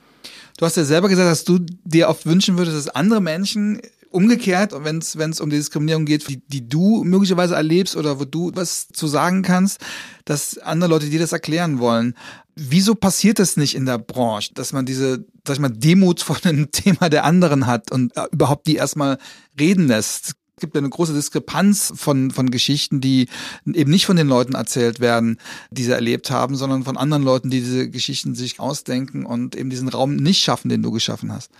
Du hast ja selber gesagt, dass du dir oft wünschen würdest, dass andere Menschen umgekehrt, wenn es um die Diskriminierung geht, die, die du möglicherweise erlebst oder wo du was zu sagen kannst, dass andere Leute dir das erklären wollen. Wieso passiert das nicht in der Branche, dass man diese, sag ich mal, Demut vor dem Thema der anderen hat und äh, überhaupt die erstmal reden lässt? Es gibt eine große Diskrepanz von, von Geschichten, die eben nicht von den Leuten erzählt werden, die sie erlebt haben, sondern von anderen Leuten, die diese Geschichten sich ausdenken und eben diesen Raum nicht schaffen, den du geschaffen hast.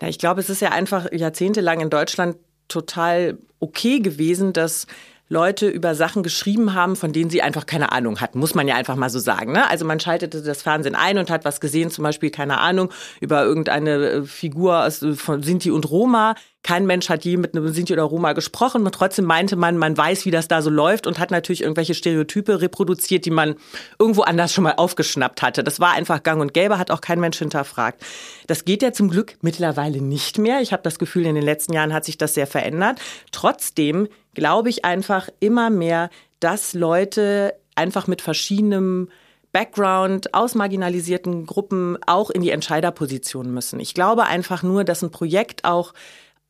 Na, ich glaube, es ist ja einfach jahrzehntelang in Deutschland total okay gewesen, dass Leute über Sachen geschrieben haben, von denen sie einfach keine Ahnung hatten, muss man ja einfach mal so sagen. Ne? Also man schaltete das Fernsehen ein und hat was gesehen, zum Beispiel, keine Ahnung, über irgendeine äh, Figur äh, von Sinti und Roma. Kein Mensch hat je mit einem Sinti oder Roma gesprochen, und trotzdem meinte man, man weiß, wie das da so läuft und hat natürlich irgendwelche Stereotype reproduziert, die man irgendwo anders schon mal aufgeschnappt hatte. Das war einfach gang und gäbe, hat auch kein Mensch hinterfragt. Das geht ja zum Glück mittlerweile nicht mehr. Ich habe das Gefühl, in den letzten Jahren hat sich das sehr verändert. Trotzdem glaube ich einfach immer mehr, dass Leute einfach mit verschiedenem Background aus marginalisierten Gruppen auch in die Entscheiderposition müssen. Ich glaube einfach nur, dass ein Projekt auch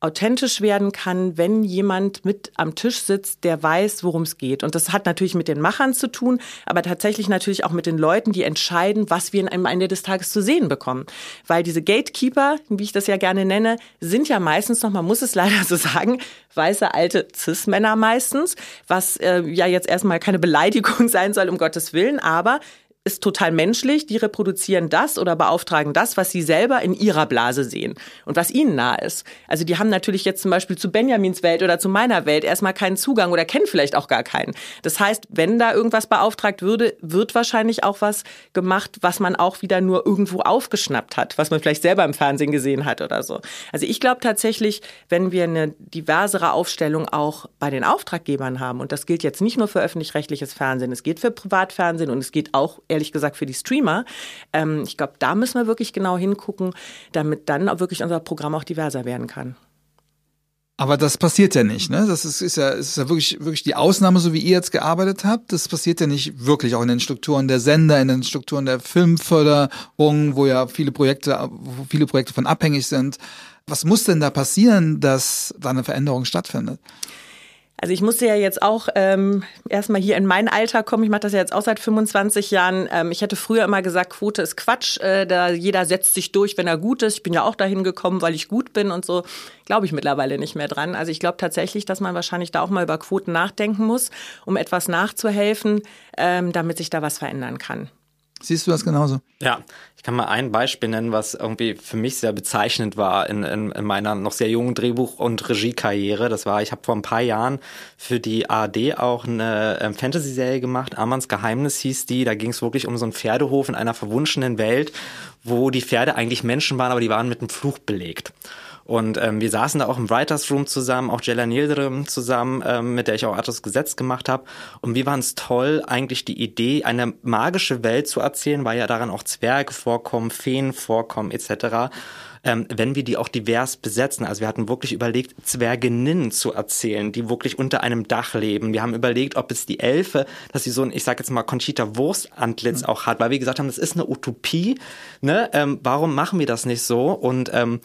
authentisch werden kann, wenn jemand mit am Tisch sitzt, der weiß, worum es geht. Und das hat natürlich mit den Machern zu tun, aber tatsächlich natürlich auch mit den Leuten, die entscheiden, was wir am Ende des Tages zu sehen bekommen. Weil diese Gatekeeper, wie ich das ja gerne nenne, sind ja meistens noch, man muss es leider so sagen, weiße alte Cis-Männer meistens, was äh, ja jetzt erstmal keine Beleidigung sein soll, um Gottes Willen, aber ist total menschlich. Die reproduzieren das oder beauftragen das, was sie selber in ihrer Blase sehen und was ihnen nah ist. Also die haben natürlich jetzt zum Beispiel zu Benjamins Welt oder zu meiner Welt erstmal keinen Zugang oder kennen vielleicht auch gar keinen. Das heißt, wenn da irgendwas beauftragt würde, wird wahrscheinlich auch was gemacht, was man auch wieder nur irgendwo aufgeschnappt hat, was man vielleicht selber im Fernsehen gesehen hat oder so. Also ich glaube tatsächlich, wenn wir eine diversere Aufstellung auch bei den Auftraggebern haben, und das gilt jetzt nicht nur für öffentlich-rechtliches Fernsehen, es geht für Privatfernsehen und es geht auch ehrlich gesagt für die Streamer. Ähm, ich glaube, da müssen wir wirklich genau hingucken, damit dann auch wirklich unser Programm auch diverser werden kann. Aber das passiert ja nicht, ne? Das ist, ist ja, ist ja wirklich, wirklich die Ausnahme, so wie ihr jetzt gearbeitet habt. Das passiert ja nicht wirklich auch in den Strukturen der Sender, in den Strukturen der Filmförderung, wo ja viele Projekte, wo viele Projekte von abhängig sind. Was muss denn da passieren, dass da eine Veränderung stattfindet? Also ich musste ja jetzt auch ähm, erstmal hier in mein Alter kommen. Ich mache das ja jetzt auch seit 25 Jahren. Ähm, ich hätte früher immer gesagt, Quote ist Quatsch. Äh, da jeder setzt sich durch, wenn er gut ist. Ich bin ja auch dahin gekommen, weil ich gut bin und so. Glaube ich mittlerweile nicht mehr dran. Also ich glaube tatsächlich, dass man wahrscheinlich da auch mal über Quoten nachdenken muss, um etwas nachzuhelfen, ähm, damit sich da was verändern kann. Siehst du das genauso? Ja, ich kann mal ein Beispiel nennen, was irgendwie für mich sehr bezeichnend war in, in, in meiner noch sehr jungen Drehbuch- und Regiekarriere. Das war, ich habe vor ein paar Jahren für die ARD auch eine ähm, Fantasy-Serie gemacht. Amans Geheimnis hieß die. Da ging es wirklich um so einen Pferdehof in einer verwunschenen Welt, wo die Pferde eigentlich Menschen waren, aber die waren mit einem Fluch belegt. Und ähm, wir saßen da auch im Writers Room zusammen, auch Jella Nildrim zusammen, ähm, mit der ich auch Artus Gesetz gemacht habe. Und wie waren es toll, eigentlich die Idee, eine magische Welt zu erzählen, weil ja daran auch Zwerge vorkommen, Feen vorkommen etc ähm, wenn wir die auch divers besetzen. Also wir hatten wirklich überlegt, Zwerginnen zu erzählen, die wirklich unter einem Dach leben. Wir haben überlegt, ob es die Elfe, dass sie so ein, ich sag jetzt mal, Conchita Wurst-Antlitz mhm. auch hat, weil wir gesagt haben, das ist eine Utopie. Ne? Ähm, warum machen wir das nicht so? Und ähm,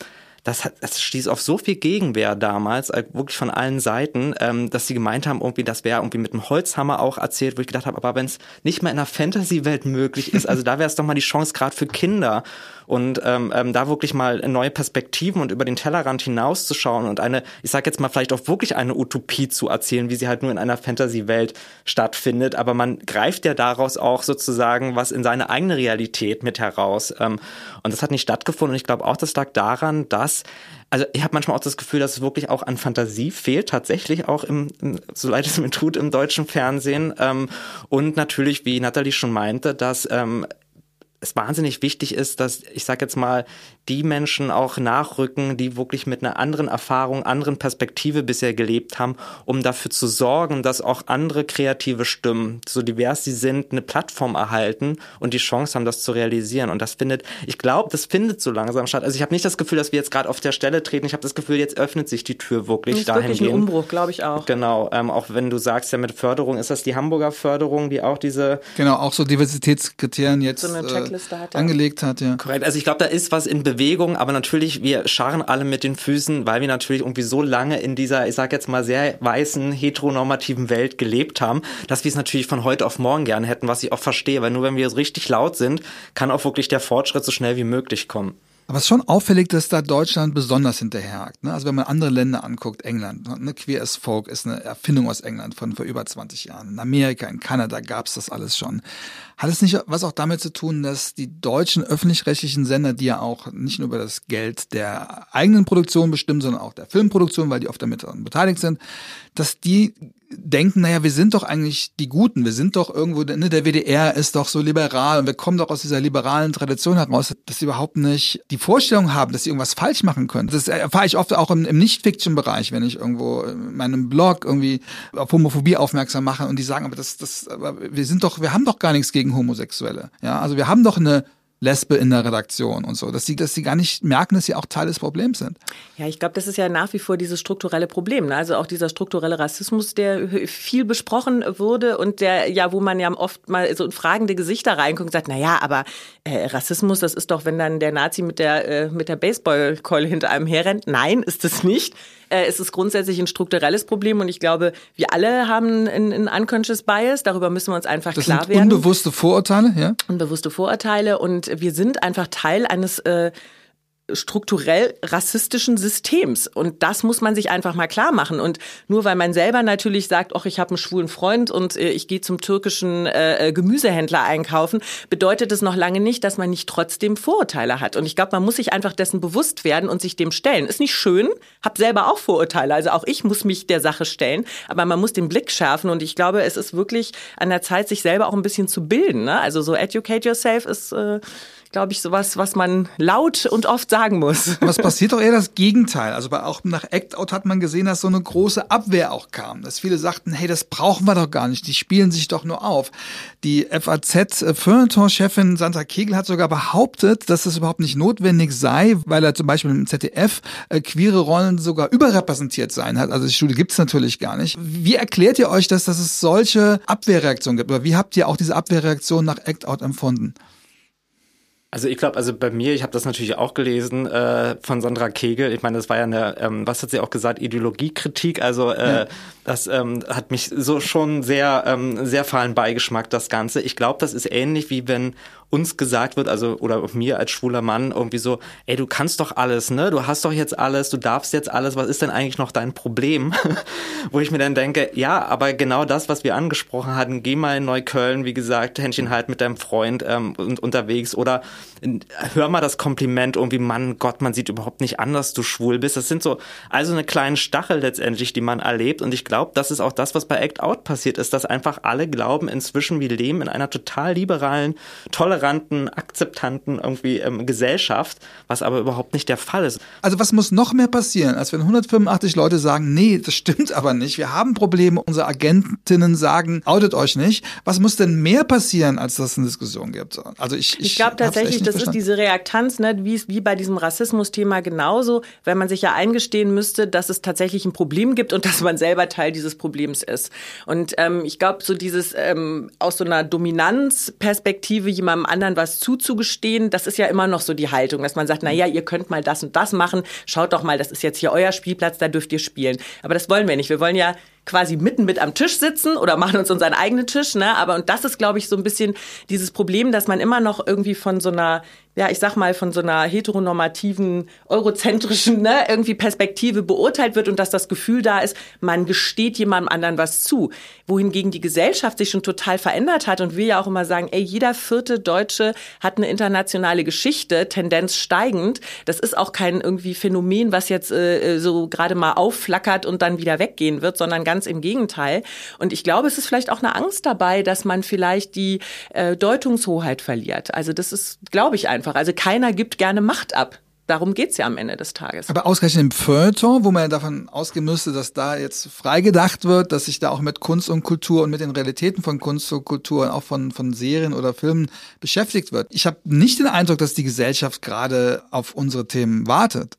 das, hat, das stieß auf so viel Gegenwehr damals, äh, wirklich von allen Seiten, ähm, dass sie gemeint haben, irgendwie, das wäre irgendwie mit einem Holzhammer auch erzählt, wo ich gedacht habe, aber wenn es nicht mal in einer Fantasy-Welt möglich ist, also da wäre es doch mal die Chance gerade für Kinder und ähm, ähm, da wirklich mal neue Perspektiven und über den Tellerrand hinauszuschauen und eine, ich sag jetzt mal vielleicht auch wirklich eine Utopie zu erzählen, wie sie halt nur in einer Fantasy-Welt stattfindet, aber man greift ja daraus auch sozusagen was in seine eigene Realität mit heraus. Ähm, und das hat nicht stattgefunden. Und ich glaube auch, das lag daran, dass also ich habe manchmal auch das Gefühl, dass es wirklich auch an Fantasie fehlt, tatsächlich auch im, so leid es mir tut, im deutschen Fernsehen. Ähm, und natürlich, wie Nathalie schon meinte, dass ähm, es wahnsinnig wichtig ist, dass ich sage jetzt mal die Menschen auch nachrücken, die wirklich mit einer anderen Erfahrung, anderen Perspektive bisher gelebt haben, um dafür zu sorgen, dass auch andere kreative Stimmen, so divers sie sind, eine Plattform erhalten und die Chance haben, das zu realisieren. Und das findet, ich glaube, das findet so langsam statt. Also ich habe nicht das Gefühl, dass wir jetzt gerade auf der Stelle treten. Ich habe das Gefühl, jetzt öffnet sich die Tür wirklich das ist Wirklich ein Umbruch, glaube ich auch. Genau, ähm, auch wenn du sagst ja mit Förderung, ist das die Hamburger Förderung, die auch diese genau auch so Diversitätskriterien jetzt so eine hat, ja. angelegt hat. Ja. Korrekt. Also ich glaube, da ist was in Bewegung, aber natürlich, wir scharren alle mit den Füßen, weil wir natürlich irgendwie so lange in dieser, ich sag jetzt mal, sehr weißen, heteronormativen Welt gelebt haben, dass wir es natürlich von heute auf morgen gerne hätten, was ich auch verstehe. Weil nur wenn wir richtig laut sind, kann auch wirklich der Fortschritt so schnell wie möglich kommen. Aber es ist schon auffällig, dass da Deutschland besonders hinterherhakt. Ne? Also wenn man andere Länder anguckt, England, ne? Queer as Folk ist eine Erfindung aus England von vor über 20 Jahren. In Amerika, in Kanada gab's das alles schon. Hat es nicht was auch damit zu tun, dass die deutschen öffentlich-rechtlichen Sender, die ja auch nicht nur über das Geld der eigenen Produktion bestimmen, sondern auch der Filmproduktion, weil die oft damit beteiligt sind, dass die denken, naja, wir sind doch eigentlich die Guten, wir sind doch irgendwo, ne, der WDR ist doch so liberal und wir kommen doch aus dieser liberalen Tradition heraus, dass sie überhaupt nicht die Vorstellung haben, dass sie irgendwas falsch machen können. Das erfahre ich oft auch im, im Nicht-Fiction-Bereich, wenn ich irgendwo in meinem Blog irgendwie auf Homophobie aufmerksam mache und die sagen, aber das, das, aber wir sind doch, wir haben doch gar nichts gegen Homosexuelle. Ja, also wir haben doch eine Lesbe in der Redaktion und so, dass sie, dass sie gar nicht merken, dass sie auch Teil des Problems sind. Ja, ich glaube, das ist ja nach wie vor dieses strukturelle Problem. Ne? Also auch dieser strukturelle Rassismus, der viel besprochen wurde und der, ja, wo man ja oft mal so in fragende Gesichter reinguckt und sagt, na ja, aber äh, Rassismus, das ist doch, wenn dann der Nazi mit der, äh, mit der Baseballkeule hinter einem herrennt. Nein, ist es nicht. Äh, es ist grundsätzlich ein strukturelles Problem und ich glaube, wir alle haben einen unconscious bias. Darüber müssen wir uns einfach das klar sind werden. Unbewusste Vorurteile, ja? Unbewusste Vorurteile und wir sind einfach Teil eines äh, strukturell rassistischen Systems. Und das muss man sich einfach mal klar machen. Und nur weil man selber natürlich sagt, ach, ich habe einen schwulen Freund und äh, ich gehe zum türkischen äh, äh, Gemüsehändler einkaufen, bedeutet es noch lange nicht, dass man nicht trotzdem Vorurteile hat. Und ich glaube, man muss sich einfach dessen bewusst werden und sich dem stellen. Ist nicht schön, hab selber auch Vorurteile. Also auch ich muss mich der Sache stellen, aber man muss den Blick schärfen. Und ich glaube, es ist wirklich an der Zeit, sich selber auch ein bisschen zu bilden. Ne? Also so educate yourself ist äh, glaube ich, sowas, was man laut und oft sagen muss. Was passiert doch eher das Gegenteil. Also bei, auch nach Act Out hat man gesehen, dass so eine große Abwehr auch kam. Dass viele sagten, hey, das brauchen wir doch gar nicht. Die spielen sich doch nur auf. Die FAZ-Feuilleton-Chefin Sandra Kegel hat sogar behauptet, dass das überhaupt nicht notwendig sei, weil er zum Beispiel im ZDF äh, queere Rollen sogar überrepräsentiert sein hat. Also die Studie gibt's natürlich gar nicht. Wie erklärt ihr euch das, dass es solche Abwehrreaktionen gibt? Oder wie habt ihr auch diese Abwehrreaktion nach Act Out empfunden? Also ich glaube, also bei mir, ich habe das natürlich auch gelesen äh, von Sandra Kegel. Ich meine, das war ja eine, ähm, was hat sie auch gesagt, Ideologiekritik. Also äh, ja. das ähm, hat mich so schon sehr, ähm, sehr fahlen Beigeschmack, das Ganze. Ich glaube, das ist ähnlich wie wenn uns gesagt wird, also oder mir als schwuler Mann irgendwie so, ey, du kannst doch alles, ne? Du hast doch jetzt alles, du darfst jetzt alles, was ist denn eigentlich noch dein Problem? Wo ich mir dann denke, ja, aber genau das, was wir angesprochen hatten, geh mal in Neukölln, wie gesagt, Händchen halt mit deinem Freund ähm, und unterwegs oder hör mal das Kompliment irgendwie, Mann, Gott, man sieht überhaupt nicht an, dass du schwul bist. Das sind so also eine kleine Stachel letztendlich, die man erlebt und ich glaube, das ist auch das, was bei Act Out passiert ist, dass einfach alle glauben inzwischen, wir leben in einer total liberalen, tolle toleranten, akzeptanten irgendwie ähm, Gesellschaft, was aber überhaupt nicht der Fall ist. Also was muss noch mehr passieren, als wenn 185 Leute sagen, nee, das stimmt aber nicht, wir haben Probleme, unsere Agentinnen sagen, outet euch nicht. Was muss denn mehr passieren, als dass es eine Diskussion gibt? Also ich, ich, ich glaube tatsächlich, das verstanden. ist diese Reaktanz, ne, wie, wie bei diesem Rassismus-Thema genauso, wenn man sich ja eingestehen müsste, dass es tatsächlich ein Problem gibt und dass man selber Teil dieses Problems ist. Und ähm, ich glaube, so dieses ähm, aus so einer Dominanzperspektive jemandem anderen was zuzugestehen, das ist ja immer noch so die Haltung, dass man sagt, na ja, ihr könnt mal das und das machen, schaut doch mal, das ist jetzt hier euer Spielplatz, da dürft ihr spielen. Aber das wollen wir nicht. Wir wollen ja quasi mitten mit am Tisch sitzen oder machen uns unseren eigenen Tisch, ne? Aber und das ist, glaube ich, so ein bisschen dieses Problem, dass man immer noch irgendwie von so einer ja, ich sag mal, von so einer heteronormativen, eurozentrischen, ne, irgendwie Perspektive beurteilt wird und dass das Gefühl da ist, man gesteht jemandem anderen was zu. Wohingegen die Gesellschaft sich schon total verändert hat und wir ja auch immer sagen, ey, jeder vierte Deutsche hat eine internationale Geschichte, Tendenz steigend. Das ist auch kein irgendwie Phänomen, was jetzt äh, so gerade mal aufflackert und dann wieder weggehen wird, sondern ganz im Gegenteil. Und ich glaube, es ist vielleicht auch eine Angst dabei, dass man vielleicht die äh, Deutungshoheit verliert. Also das ist, glaube ich, einfach einfach. Also keiner gibt gerne Macht ab. Darum geht's ja am Ende des Tages. Aber ausgerechnet im Feuilleton, wo man ja davon ausgehen müsste, dass da jetzt freigedacht wird, dass sich da auch mit Kunst und Kultur und mit den Realitäten von Kunst und Kultur und auch von, von Serien oder Filmen beschäftigt wird. Ich habe nicht den Eindruck, dass die Gesellschaft gerade auf unsere Themen wartet.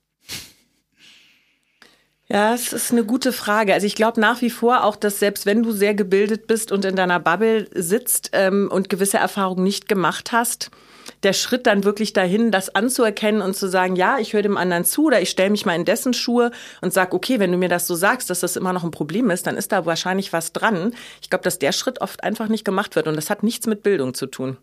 Ja, es ist eine gute Frage. Also ich glaube nach wie vor auch, dass selbst wenn du sehr gebildet bist und in deiner Bubble sitzt ähm, und gewisse Erfahrungen nicht gemacht hast, der Schritt dann wirklich dahin, das anzuerkennen und zu sagen, ja, ich höre dem anderen zu oder ich stelle mich mal in dessen Schuhe und sage, okay, wenn du mir das so sagst, dass das immer noch ein Problem ist, dann ist da wahrscheinlich was dran. Ich glaube, dass der Schritt oft einfach nicht gemacht wird und das hat nichts mit Bildung zu tun.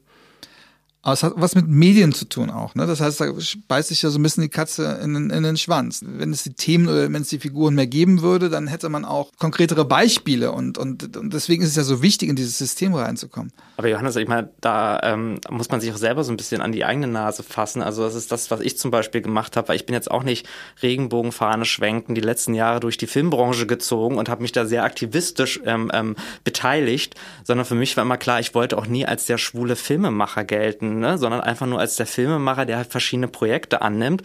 Aber es hat was mit Medien zu tun auch. Ne? Das heißt, da beißt sich ja so ein bisschen die Katze in den, in den Schwanz. Wenn es die Themen oder wenn es die Figuren mehr geben würde, dann hätte man auch konkretere Beispiele. Und, und, und deswegen ist es ja so wichtig, in dieses System reinzukommen. Aber Johannes, ich meine, da ähm, muss man sich auch selber so ein bisschen an die eigene Nase fassen. Also das ist das, was ich zum Beispiel gemacht habe, weil ich bin jetzt auch nicht Regenbogenfahne schwenken die letzten Jahre durch die Filmbranche gezogen und habe mich da sehr aktivistisch ähm, ähm, beteiligt, sondern für mich war immer klar, ich wollte auch nie als der schwule Filmemacher gelten ne? sondern einfach nur als der Filmemacher, der halt verschiedene Projekte annimmt.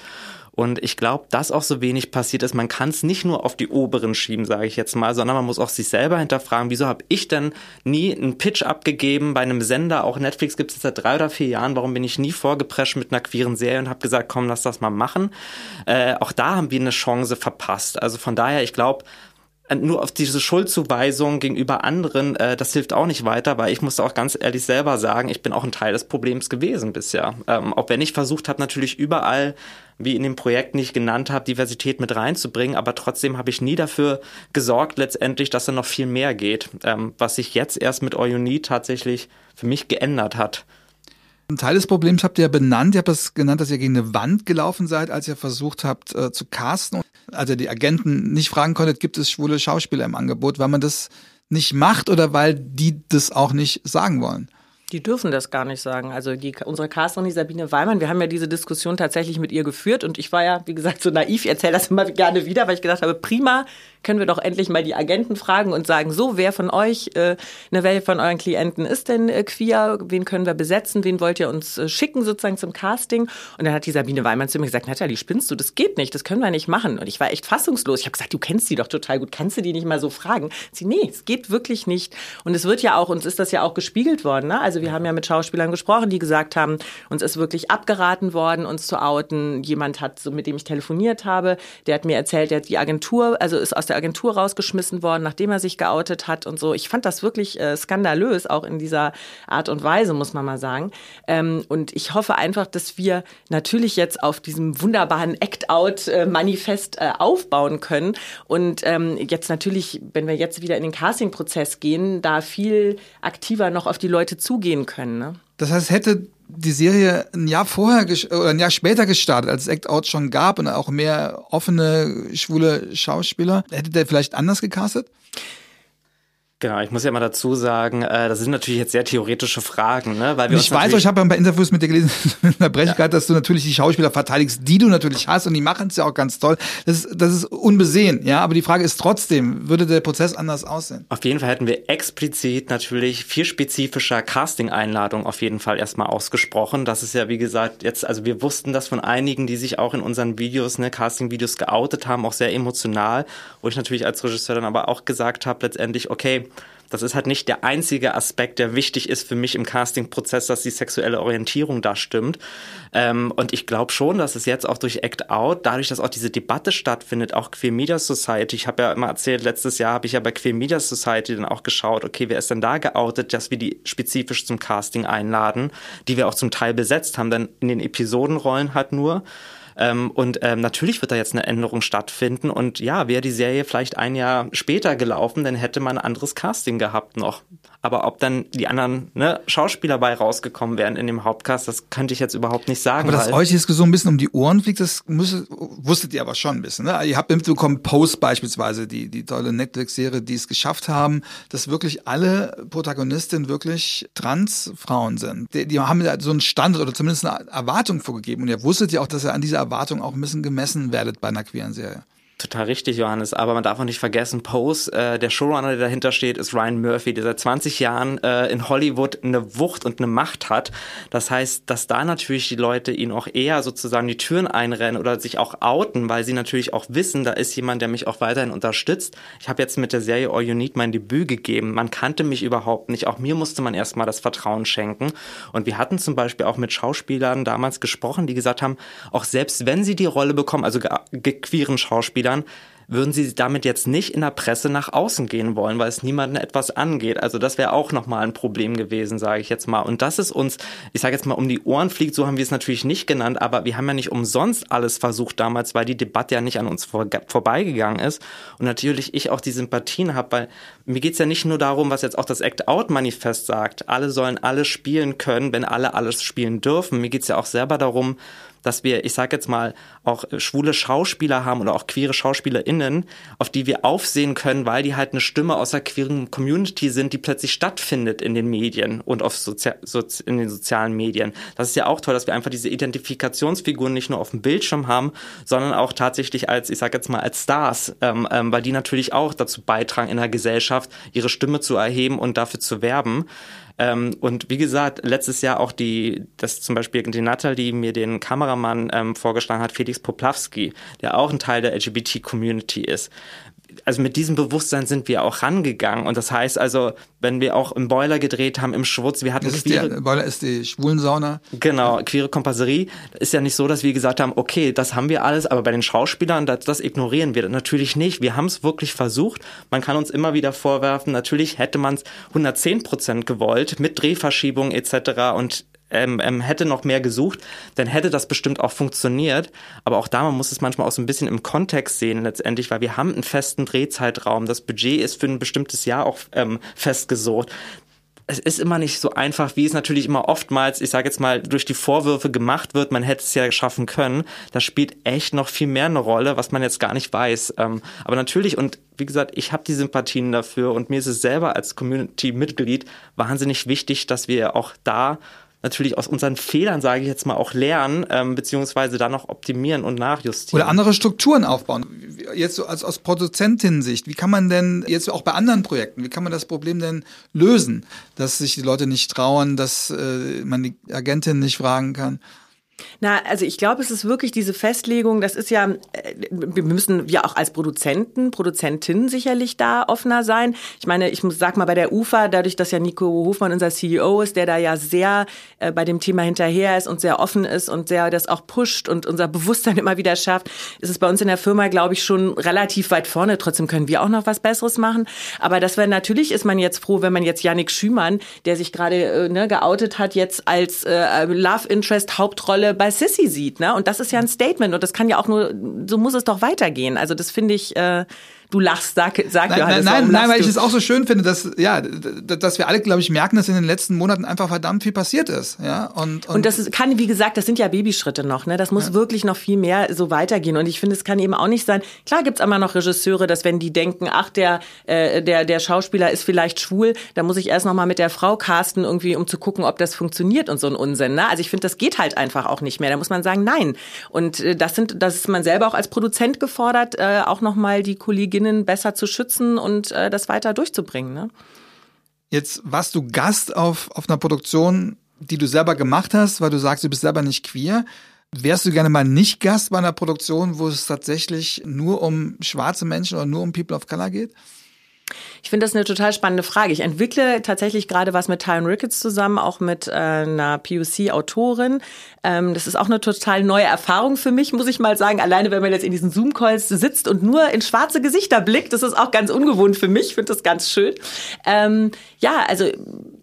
Und ich glaube, dass auch so wenig passiert ist. Man kann es nicht nur auf die Oberen schieben, sage ich jetzt mal, sondern man muss auch sich selber hinterfragen, wieso habe ich denn nie einen Pitch abgegeben bei einem Sender? Auch Netflix gibt es seit drei oder vier Jahren. Warum bin ich nie vorgeprescht mit einer queeren Serie und habe gesagt, komm, lass das mal machen? Äh, auch da haben wir eine Chance verpasst. Also von daher, ich glaube, nur auf diese Schuldzuweisung gegenüber anderen, äh, das hilft auch nicht weiter, weil ich muss auch ganz ehrlich selber sagen, ich bin auch ein Teil des Problems gewesen bisher. Ähm, auch wenn ich versucht habe, natürlich überall, wie in dem Projekt nicht genannt habe, Diversität mit reinzubringen, aber trotzdem habe ich nie dafür gesorgt, letztendlich, dass da noch viel mehr geht, ähm, was sich jetzt erst mit Need tatsächlich für mich geändert hat. Ein Teil des Problems habt ihr ja benannt. Ihr habt das genannt, dass ihr gegen eine Wand gelaufen seid, als ihr versucht habt äh, zu casten. Also die Agenten nicht fragen konntet, gibt es schwule Schauspieler im Angebot, weil man das nicht macht oder weil die das auch nicht sagen wollen? Die dürfen das gar nicht sagen. Also die, unsere Casterin, die Sabine Weimann, wir haben ja diese Diskussion tatsächlich mit ihr geführt und ich war ja, wie gesagt, so naiv, ich erzähle das immer gerne wieder, weil ich gedacht habe, prima, können wir doch endlich mal die Agenten fragen und sagen, so, wer von euch, äh, ne, wer von euren Klienten ist denn äh, queer? Wen können wir besetzen? Wen wollt ihr uns äh, schicken sozusagen zum Casting? Und dann hat die Sabine Weimann zu mir gesagt, Natalie, spinnst du? Das geht nicht, das können wir nicht machen. Und ich war echt fassungslos. Ich habe gesagt, du kennst die doch total gut, kannst du die nicht mal so fragen? Sie, nee, es geht wirklich nicht. Und es wird ja auch, uns ist das ja auch gespiegelt worden. Ne? Also wir haben ja mit Schauspielern gesprochen, die gesagt haben, uns ist wirklich abgeraten worden, uns zu outen. Jemand hat, so mit dem ich telefoniert habe, der hat mir erzählt, der hat die Agentur, also ist aus der Agentur rausgeschmissen worden, nachdem er sich geoutet hat und so. Ich fand das wirklich äh, skandalös, auch in dieser Art und Weise, muss man mal sagen. Ähm, und ich hoffe einfach, dass wir natürlich jetzt auf diesem wunderbaren Act-Out-Manifest äh, aufbauen können und ähm, jetzt natürlich, wenn wir jetzt wieder in den Casting-Prozess gehen, da viel aktiver noch auf die Leute zugehen können. Ne? Das heißt, hätte die Serie ein Jahr vorher oder ein Jahr später gestartet, als es Act Out schon gab und auch mehr offene schwule Schauspieler, hätte der vielleicht anders gecastet? Genau, ich muss ja mal dazu sagen, äh, das sind natürlich jetzt sehr theoretische Fragen, ne? Weil wir ich weiß, ich habe ein paar Interviews mit dir gelesen Brechigkeit, ja. dass du natürlich die Schauspieler verteidigst, die du natürlich hast und die machen es ja auch ganz toll. Das, ist, das ist unbesehen, ja. Aber die Frage ist trotzdem, würde der Prozess anders aussehen? Auf jeden Fall hätten wir explizit natürlich viel spezifischer Casting-Einladungen auf jeden Fall erstmal ausgesprochen. Das ist ja, wie gesagt, jetzt, also wir wussten das von einigen, die sich auch in unseren Videos, ne, Casting-Videos geoutet haben, auch sehr emotional, wo ich natürlich als Regisseur dann aber auch gesagt habe, letztendlich, okay, das ist halt nicht der einzige Aspekt, der wichtig ist für mich im Casting-Prozess, dass die sexuelle Orientierung da stimmt. Ähm, und ich glaube schon, dass es jetzt auch durch Act Out, dadurch, dass auch diese Debatte stattfindet, auch Queer Media Society, ich habe ja immer erzählt, letztes Jahr habe ich ja bei Queer Media Society dann auch geschaut, okay, wer ist denn da geoutet, dass wir die spezifisch zum Casting einladen, die wir auch zum Teil besetzt haben, denn in den Episodenrollen halt nur. Ähm, und ähm, natürlich wird da jetzt eine Änderung stattfinden. Und ja, wäre die Serie vielleicht ein Jahr später gelaufen, dann hätte man ein anderes Casting gehabt noch. Aber ob dann die anderen ne, Schauspieler bei rausgekommen wären in dem Hauptcast, das könnte ich jetzt überhaupt nicht sagen. Aber dass euch jetzt so ein bisschen um die Ohren fliegt, das müsstet, wusstet ihr aber schon ein bisschen. Ne? Ihr habt mitbekommen, Post beispielsweise, die, die tolle Netflix-Serie, die es geschafft haben, dass wirklich alle Protagonistinnen wirklich Transfrauen sind. Die, die haben so einen Standard oder zumindest eine Erwartung vorgegeben. Und ihr wusstet ja auch, dass ihr an dieser Erwartung auch ein bisschen gemessen werdet bei einer queeren Serie. Total richtig, Johannes. Aber man darf auch nicht vergessen, Pose, äh, der Showrunner, der dahinter steht, ist Ryan Murphy, der seit 20 Jahren äh, in Hollywood eine Wucht und eine Macht hat. Das heißt, dass da natürlich die Leute ihn auch eher sozusagen die Türen einrennen oder sich auch outen, weil sie natürlich auch wissen, da ist jemand, der mich auch weiterhin unterstützt. Ich habe jetzt mit der Serie All You Need mein Debüt gegeben. Man kannte mich überhaupt nicht. Auch mir musste man erstmal das Vertrauen schenken. Und wir hatten zum Beispiel auch mit Schauspielern damals gesprochen, die gesagt haben, auch selbst wenn sie die Rolle bekommen, also queeren Schauspielern, Schauspielern, würden sie damit jetzt nicht in der Presse nach außen gehen wollen, weil es niemanden etwas angeht. Also das wäre auch nochmal ein Problem gewesen, sage ich jetzt mal. Und das ist uns, ich sage jetzt mal, um die Ohren fliegt, so haben wir es natürlich nicht genannt, aber wir haben ja nicht umsonst alles versucht damals, weil die Debatte ja nicht an uns vor, vorbeigegangen ist. Und natürlich ich auch die Sympathien habe, weil mir geht's ja nicht nur darum, was jetzt auch das Act-Out-Manifest sagt, alle sollen alles spielen können, wenn alle alles spielen dürfen. Mir geht's ja auch selber darum, dass wir, ich sage jetzt mal, auch schwule Schauspieler haben oder auch queere SchauspielerInnen, auf die wir aufsehen können, weil die halt eine Stimme aus der queeren Community sind, die plötzlich stattfindet in den Medien und auf Sozi so in den sozialen Medien. Das ist ja auch toll, dass wir einfach diese Identifikationsfiguren nicht nur auf dem Bildschirm haben, sondern auch tatsächlich als, ich sage jetzt mal, als Stars, ähm, ähm, weil die natürlich auch dazu beitragen, in der Gesellschaft ihre Stimme zu erheben und dafür zu werben. Ähm, und wie gesagt, letztes Jahr auch die, das zum Beispiel die Natalie mir den Kameramann ähm, vorgeschlagen hat, Felix Poplawski, der auch ein Teil der LGBT-Community ist also mit diesem Bewusstsein sind wir auch rangegangen. Und das heißt also, wenn wir auch im Boiler gedreht haben, im Schwutz, wir hatten das ist queere... Der Boiler ist die Schwulensauna. Genau, queere Kompasserie. Ist ja nicht so, dass wir gesagt haben, okay, das haben wir alles, aber bei den Schauspielern, das, das ignorieren wir natürlich nicht. Wir haben es wirklich versucht. Man kann uns immer wieder vorwerfen, natürlich hätte man es 110 Prozent gewollt, mit Drehverschiebung etc. Und ähm, ähm, hätte noch mehr gesucht, dann hätte das bestimmt auch funktioniert. Aber auch da, man muss es manchmal auch so ein bisschen im Kontext sehen letztendlich, weil wir haben einen festen Drehzeitraum. Das Budget ist für ein bestimmtes Jahr auch ähm, festgesucht es ist immer nicht so einfach, wie es natürlich immer oftmals, ich sage jetzt mal, durch die Vorwürfe gemacht wird, man hätte es ja schaffen können. Das spielt echt noch viel mehr eine Rolle, was man jetzt gar nicht weiß. Ähm, aber natürlich, und wie gesagt, ich habe die Sympathien dafür und mir ist es selber als Community-Mitglied wahnsinnig wichtig, dass wir auch da natürlich aus unseren Fehlern, sage ich jetzt mal, auch lernen, ähm, beziehungsweise dann noch optimieren und nachjustieren. Oder andere Strukturen aufbauen. Jetzt so als aus Produzentin-Sicht, wie kann man denn jetzt auch bei anderen Projekten, wie kann man das Problem denn lösen, dass sich die Leute nicht trauen, dass äh, man die Agentin nicht fragen kann? Na, also ich glaube, es ist wirklich diese Festlegung, das ist ja, äh, wir müssen ja auch als Produzenten, Produzentinnen sicherlich da offener sein. Ich meine, ich sag mal bei der UFA, dadurch, dass ja Nico Hofmann unser CEO ist, der da ja sehr äh, bei dem Thema hinterher ist und sehr offen ist und sehr das auch pusht und unser Bewusstsein immer wieder schafft, ist es bei uns in der Firma, glaube ich, schon relativ weit vorne. Trotzdem können wir auch noch was Besseres machen. Aber das wäre natürlich, ist man jetzt froh, wenn man jetzt Yannick Schümann, der sich gerade äh, ne, geoutet hat, jetzt als äh, Love Interest Hauptrolle bei Sissy sieht. Ne? Und das ist ja ein Statement und das kann ja auch nur, so muss es doch weitergehen. Also das finde ich. Äh, Du lachst, sag, sag nein, Johannes. Nein, nein, weil ich es auch so schön finde, dass, ja, dass wir alle, glaube ich, merken, dass in den letzten Monaten einfach verdammt viel passiert ist. Ja? Und, und, und das ist, kann, wie gesagt, das sind ja Babyschritte noch. Ne? Das muss ja. wirklich noch viel mehr so weitergehen. Und ich finde, es kann eben auch nicht sein. Klar gibt's immer noch Regisseure, dass wenn die denken, ach, der, äh, der, der Schauspieler ist vielleicht schwul, da muss ich erst noch mal mit der Frau casten, irgendwie, um zu gucken, ob das funktioniert und so ein Unsinn. Ne? Also ich finde, das geht halt einfach auch nicht mehr. Da muss man sagen, nein. Und äh, das sind, das ist man selber auch als Produzent gefordert, äh, auch noch mal die Kolleginnen besser zu schützen und äh, das weiter durchzubringen. Ne? Jetzt warst du Gast auf, auf einer Produktion, die du selber gemacht hast, weil du sagst, du bist selber nicht queer. Wärst du gerne mal nicht Gast bei einer Produktion, wo es tatsächlich nur um schwarze Menschen oder nur um People of Color geht? Ich finde das eine total spannende Frage. Ich entwickle tatsächlich gerade was mit Tyron Ricketts zusammen, auch mit äh, einer POC-Autorin. Ähm, das ist auch eine total neue Erfahrung für mich, muss ich mal sagen. Alleine, wenn man jetzt in diesen Zoom-Calls sitzt und nur in schwarze Gesichter blickt, das ist auch ganz ungewohnt für mich. Ich finde das ganz schön. Ähm, ja, also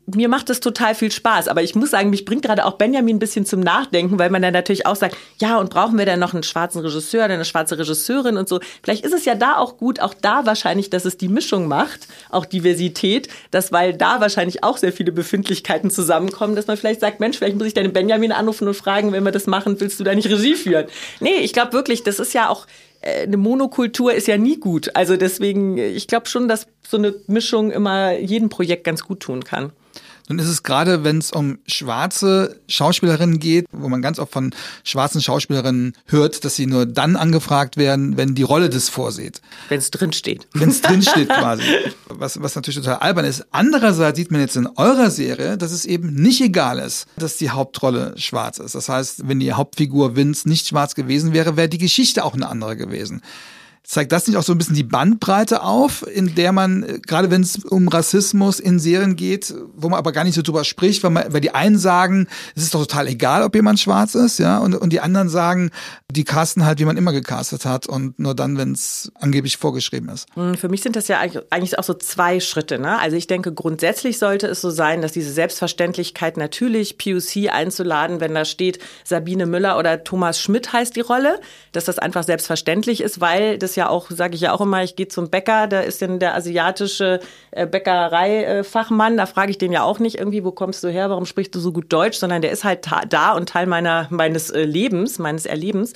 mir macht das total viel Spaß. Aber ich muss sagen, mich bringt gerade auch Benjamin ein bisschen zum Nachdenken, weil man dann natürlich auch sagt, ja, und brauchen wir denn noch einen schwarzen Regisseur eine schwarze Regisseurin und so. Vielleicht ist es ja da auch gut, auch da wahrscheinlich, dass es die Mischung macht, auch Diversität, dass weil da wahrscheinlich auch sehr viele Befindlichkeiten zusammenkommen, dass man vielleicht sagt, Mensch, vielleicht muss ich deinen Benjamin anrufen und fragen, wenn wir das machen, willst du da nicht Regie führen? Nee, ich glaube wirklich, das ist ja auch äh, eine Monokultur ist ja nie gut. Also deswegen, ich glaube schon, dass so eine Mischung immer jedem Projekt ganz gut tun kann. Nun ist es gerade, wenn es um schwarze Schauspielerinnen geht, wo man ganz oft von schwarzen Schauspielerinnen hört, dass sie nur dann angefragt werden, wenn die Rolle das vorsieht. Wenn es drinsteht. Wenn es drinsteht quasi. Was, was natürlich total albern ist. Andererseits sieht man jetzt in eurer Serie, dass es eben nicht egal ist, dass die Hauptrolle schwarz ist. Das heißt, wenn die Hauptfigur Vince nicht schwarz gewesen wäre, wäre die Geschichte auch eine andere gewesen. Zeigt das nicht auch so ein bisschen die Bandbreite auf, in der man, äh, gerade wenn es um Rassismus in Serien geht, wo man aber gar nicht so drüber spricht, weil, man, weil die einen sagen, es ist doch total egal, ob jemand schwarz ist, ja, und, und die anderen sagen, die casten halt, wie man immer gecastet hat und nur dann, wenn es angeblich vorgeschrieben ist. Hm, für mich sind das ja eigentlich auch so zwei Schritte. Ne? Also ich denke, grundsätzlich sollte es so sein, dass diese Selbstverständlichkeit natürlich POC einzuladen, wenn da steht Sabine Müller oder Thomas Schmidt heißt die Rolle, dass das einfach selbstverständlich ist, weil das ja auch, sage ich ja auch immer, ich gehe zum Bäcker, da ist denn der asiatische äh, Bäckereifachmann, da frage ich den ja auch nicht irgendwie, wo kommst du her, warum sprichst du so gut Deutsch, sondern der ist halt da und Teil meiner, meines äh, Lebens, meines Erlebens.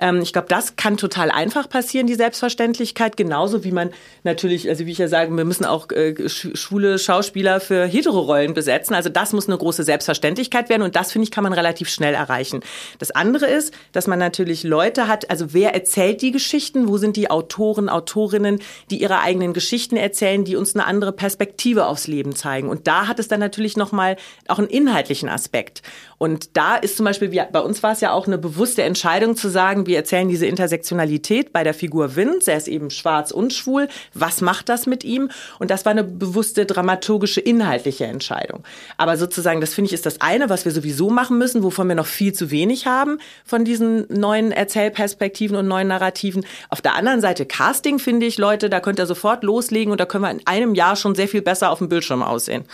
Ähm, ich glaube, das kann total einfach passieren, die Selbstverständlichkeit, genauso wie man natürlich, also wie ich ja sage, wir müssen auch äh, schwule Schauspieler für Hetero-Rollen besetzen. Also das muss eine große Selbstverständlichkeit werden und das, finde ich, kann man relativ schnell erreichen. Das andere ist, dass man natürlich Leute hat, also wer erzählt die Geschichten, wo sind die Autoren, Autorinnen, die ihre eigenen Geschichten erzählen, die uns eine andere Perspektive aufs Leben zeigen. Und da hat es dann natürlich nochmal auch einen inhaltlichen Aspekt. Und da ist zum Beispiel, wie, bei uns war es ja auch eine bewusste Entscheidung zu sagen, wir erzählen diese Intersektionalität bei der Figur Vince. Er ist eben schwarz und schwul. Was macht das mit ihm? Und das war eine bewusste dramaturgische, inhaltliche Entscheidung. Aber sozusagen, das finde ich, ist das eine, was wir sowieso machen müssen, wovon wir noch viel zu wenig haben von diesen neuen Erzählperspektiven und neuen Narrativen. Auf der anderen Seite Casting, finde ich, Leute, da könnt ihr sofort loslegen und da können wir in einem Jahr schon sehr viel besser auf dem Bildschirm aussehen.